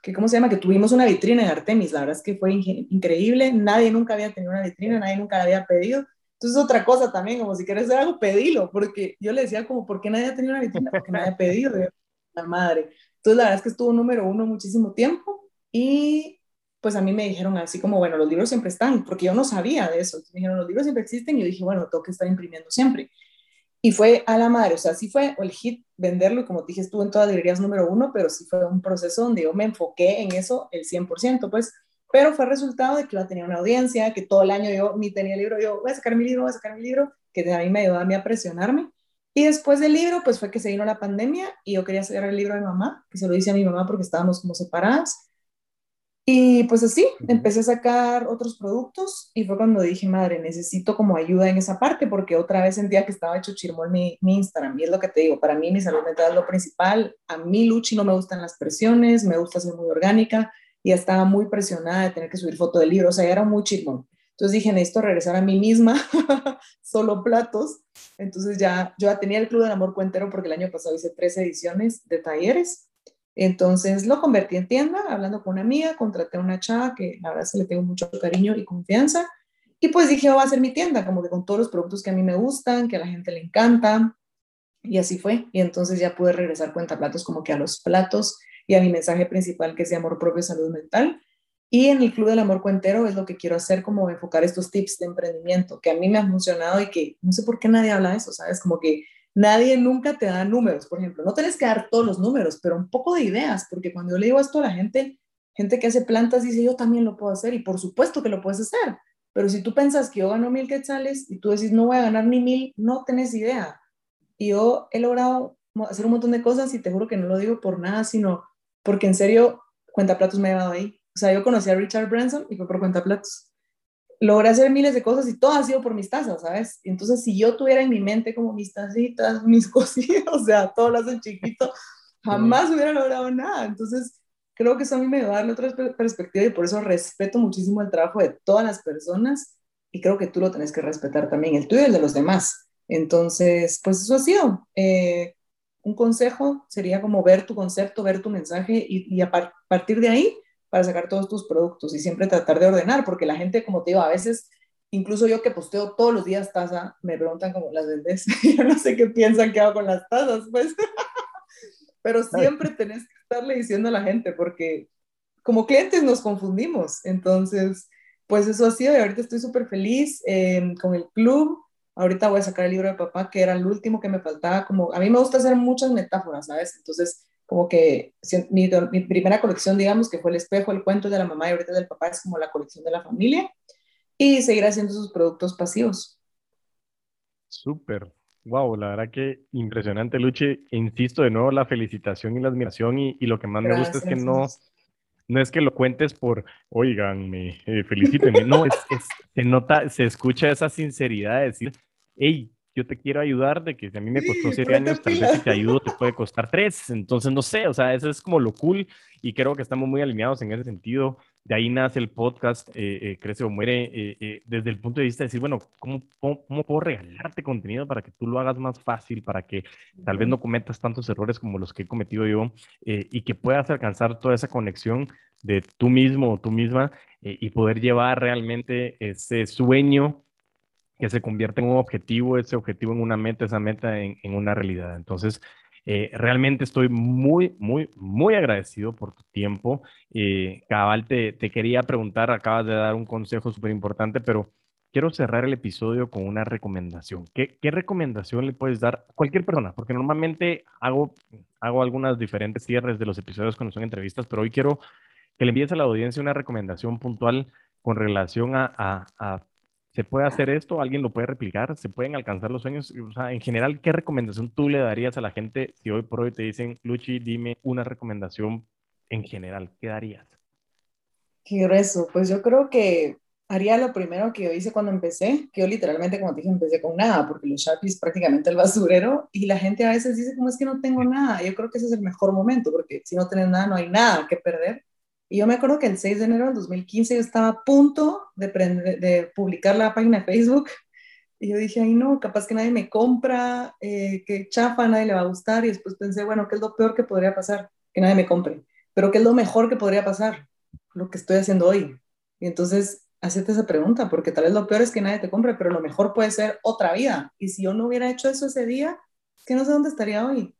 que, ¿cómo se llama? Que tuvimos una vitrina en Artemis. La verdad es que fue increíble. Nadie nunca había tenido una vitrina, nadie nunca la había pedido. Entonces, otra cosa también, como si quieres hacer algo, pedilo, porque yo le decía como, ¿por qué nadie ha tenido una vitrina? Porque nadie ha pedido, la madre. Entonces, la verdad es que estuvo número uno muchísimo tiempo y pues a mí me dijeron así como, bueno, los libros siempre están, porque yo no sabía de eso. Me dijeron, los libros siempre existen y yo dije, bueno, tengo que estar imprimiendo siempre. Y fue a la madre, o sea, sí fue el hit venderlo y como te dije, estuvo en todas las librerías número uno, pero sí fue un proceso donde yo me enfoqué en eso el 100%, pues, pero fue resultado de que yo tenía una audiencia, que todo el año yo ni tenía libro, yo voy a sacar mi libro, voy a sacar mi libro, que a mí me ayudó a mí a presionarme. Y después del libro, pues fue que se vino la pandemia y yo quería sacar el libro de mamá, que se lo hice a mi mamá porque estábamos como separadas. Y pues así, empecé a sacar otros productos y fue cuando dije, madre, necesito como ayuda en esa parte porque otra vez sentía que estaba hecho chirmol mi, mi Instagram. Y es lo que te digo, para mí mi salud mental es lo principal. A mí, Luchi, no me gustan las presiones, me gusta ser muy orgánica y estaba muy presionada de tener que subir foto del libro, o sea, era muy chirmol. Entonces dije, necesito regresar a mí misma, solo platos. Entonces ya, yo tenía el Club del Amor Cuentero porque el año pasado hice tres ediciones de talleres. Entonces lo convertí en tienda, hablando con una amiga, contraté a una chava que la verdad se le tengo mucho cariño y confianza. Y pues dije, oh, va a ser mi tienda, como que con todos los productos que a mí me gustan, que a la gente le encanta. Y así fue. Y entonces ya pude regresar cuenta platos como que a los platos y a mi mensaje principal que es de amor propio y salud mental. Y en el Club del Amor Cuentero es lo que quiero hacer, como enfocar estos tips de emprendimiento que a mí me han funcionado y que no sé por qué nadie habla de eso, ¿sabes? Como que nadie nunca te da números, por ejemplo. No tienes que dar todos los números, pero un poco de ideas, porque cuando yo le digo esto a la gente, gente que hace plantas dice, yo también lo puedo hacer y por supuesto que lo puedes hacer. Pero si tú piensas que yo gano mil quetzales y tú decís, no voy a ganar ni mil, no tenés idea. Y yo he logrado hacer un montón de cosas y te juro que no lo digo por nada, sino porque en serio, cuenta platos me ha llevado ahí. O sea, yo conocí a Richard Branson y fue por cuenta platos. Logré hacer miles de cosas y todo ha sido por mis tazas, ¿sabes? Entonces, si yo tuviera en mi mente como mis tacitas, mis cosillas, o sea, todo lo hacen chiquito, jamás hubiera logrado nada. Entonces, creo que eso a mí me va a darle otra perspectiva y por eso respeto muchísimo el trabajo de todas las personas y creo que tú lo tenés que respetar también, el tuyo y el de los demás. Entonces, pues eso ha sido. Eh, un consejo sería como ver tu concepto, ver tu mensaje y, a partir de ahí para sacar todos tus productos y siempre tratar de ordenar, porque la gente, como te digo, a veces, incluso yo que posteo todos los días taza, me preguntan cómo las vendes. yo no sé qué piensan que hago con las tazas, pues. Pero siempre tenés que estarle diciendo a la gente, porque como clientes nos confundimos. Entonces, pues eso ha sido y ahorita estoy súper feliz eh, con el club. Ahorita voy a sacar el libro de papá, que era el último que me faltaba. Como a mí me gusta hacer muchas metáforas, ¿sabes? Entonces, como que mi, mi, primera colección, digamos, que fue el espejo, el cuento de la mamá y ahorita del papá, es como la colección de la familia. Y seguir haciendo sus productos pasivos. Súper. Wow, la verdad que impresionante, Luche. Insisto de nuevo, la felicitación y la admiración y, y lo que más me gusta es que no, no es que lo cuentes por, oigan, me eh, felicítenme. No, es, se nota, se escucha esa sinceridad de decir, hey, yo te quiero ayudar, de que a mí me costó siete años, tal vez si te ayudo te puede costar tres. Entonces, no sé, o sea, eso es como lo cool y creo que estamos muy alineados en ese sentido. De ahí nace el podcast eh, eh, Crece o Muere eh, desde el punto de vista de decir, bueno, ¿cómo, ¿cómo, puedo regalarte contenido para que tú lo hagas más fácil, para que tal vez no cometas tantos errores como los que he cometido yo y que puedas alcanzar toda esa conexión de tú mismo o tú misma y poder llevar realmente ese sueño que se convierte en un objetivo, ese objetivo en una meta, esa meta en, una realidad. Entonces, eh, realmente estoy muy, muy, muy agradecido por tu tiempo. Eh, Cabal, te, quería preguntar, acabas de dar un consejo súper importante, pero quiero cerrar el episodio con una recomendación. ¿Qué, ¿Qué, recomendación le puedes dar a cualquier persona? Porque normalmente hago, hago algunas diferentes cierres de los episodios cuando son entrevistas, pero hoy quiero que le envíes a la audiencia una recomendación puntual con relación a ¿Se puede hacer esto? ¿Alguien lo puede replicar? ¿Se pueden alcanzar los sueños? O sea, en general, ¿qué recomendación tú le darías a la gente si hoy por hoy te dicen, Luchi, dime una recomendación en general? ¿Qué darías? Qué grueso. Pues yo creo que haría lo primero que yo hice cuando empecé, que yo literalmente, como te dije, empecé con nada, porque los Sharpies prácticamente el basurero, y la gente a veces dice, ¿cómo es que no tengo nada? Yo creo que ese es el mejor momento, porque si no tienes nada, no hay nada que perder. Y yo me acuerdo que el 6 de enero del 2015 yo estaba a punto de, publicar la página de Facebook y yo dije, ay no, capaz que nadie me compra, eh, que chafa, nadie le va a gustar. Y después pensé, bueno, ¿qué es lo peor que podría pasar? Que nadie me compre. Pero ¿qué es lo mejor que podría pasar? Lo que estoy haciendo hoy. Y entonces, hacete esa pregunta, porque tal vez lo peor es que nadie te compre, pero lo mejor puede ser otra vida. Y si yo no hubiera hecho eso ese día, que no sé dónde estaría hoy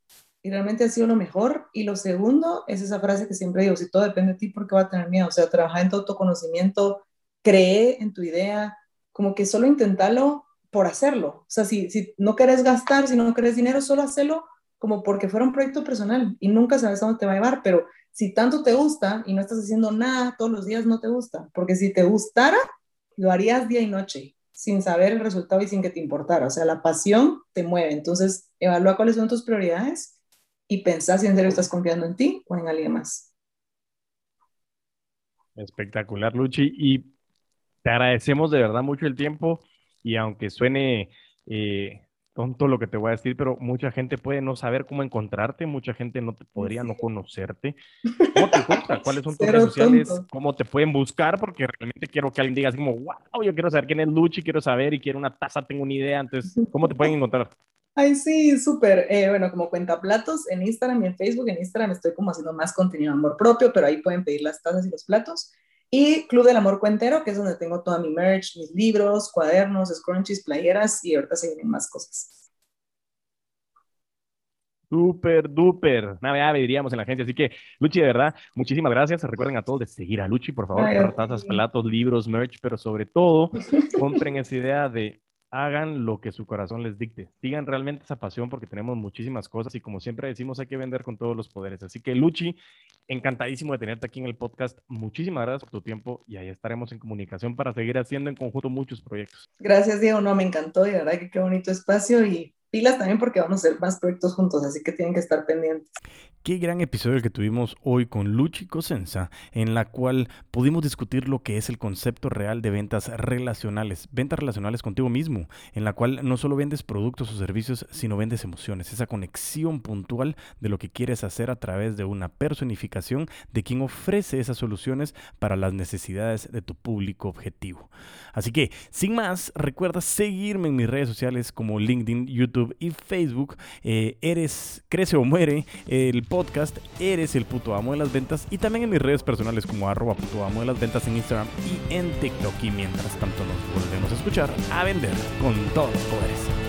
y realmente ha sido lo mejor. Y lo segundo es esa frase que siempre digo, si todo depende de ti, ¿por qué va a tener miedo? O sea, trabajar en tu autoconocimiento, cree en tu idea, como que solo intentarlo por hacerlo. O sea, si, si no querés gastar, si no querés dinero, solo hacerlo como porque fuera un proyecto personal y nunca sabes a dónde te va a llevar, pero si tanto te gusta y no estás haciendo nada todos los días, no te gusta, porque si te gustara, lo harías día y noche, sin saber el resultado y sin que te importara. O sea, la pasión te mueve. Entonces, evalúa cuáles son tus prioridades y pensar si en serio estás confiando en ti o en alguien más. Espectacular, Luchi. Y te agradecemos de verdad mucho el tiempo y aunque suene eh, tonto lo que te voy a decir, pero mucha gente puede no saber cómo encontrarte, mucha gente no te podría no conocerte. ¿Cómo te gusta? ¿Cuáles son tus redes sociales? ¿Cómo te pueden buscar? Porque realmente quiero que alguien diga así como, wow, yo quiero saber quién es Luchi, quiero saber y quiero una taza, tengo una idea. Entonces, ¿cómo te pueden encontrar? Ay, sí, súper. Eh, bueno, como cuenta platos en Instagram y en Facebook. En Instagram estoy como haciendo más contenido de amor propio, pero ahí pueden pedir las tazas y los platos. Y Club del Amor Cuentero, que es donde tengo toda mi merch, mis libros, cuadernos, scrunchies, playeras y ahorita se vienen más cosas. Súper, duper. Nada, diríamos en la agencia. Así que, Luchi, de verdad, muchísimas gracias. Recuerden a todos de seguir a Luchi, por favor. tazas, platos, libros, merch, pero sobre todo, compren esa idea de hagan lo que su corazón les dicte. Sigan realmente esa pasión porque tenemos muchísimas cosas y como siempre decimos, hay que vender con todos los poderes. Así que, Luchi, encantadísimo de tenerte aquí en el podcast. Muchísimas gracias por tu tiempo y ahí estaremos en comunicación para seguir haciendo en conjunto muchos proyectos. Gracias, Diego. No, me encantó y de verdad que qué bonito espacio y pilas también porque vamos a hacer más proyectos juntos, así que tienen que estar pendientes. Qué gran episodio que tuvimos hoy con Luchi Cosenza, en la cual pudimos discutir lo que es el concepto real de ventas relacionales, ventas relacionales contigo mismo, en la cual no solo vendes productos o servicios, sino vendes emociones, esa conexión puntual de lo que quieres hacer a través de una personificación de quien ofrece esas soluciones para las necesidades de tu público objetivo. Así que, sin más, recuerda seguirme en mis redes sociales como LinkedIn, YouTube y Facebook. Eh, eres Crece o Muere, el podcast Eres el puto amo de las ventas y también en mis redes personales como arroba puto amo de las ventas en Instagram y en TikTok. Y mientras tanto nos volvemos a escuchar a vender con todos los poderes.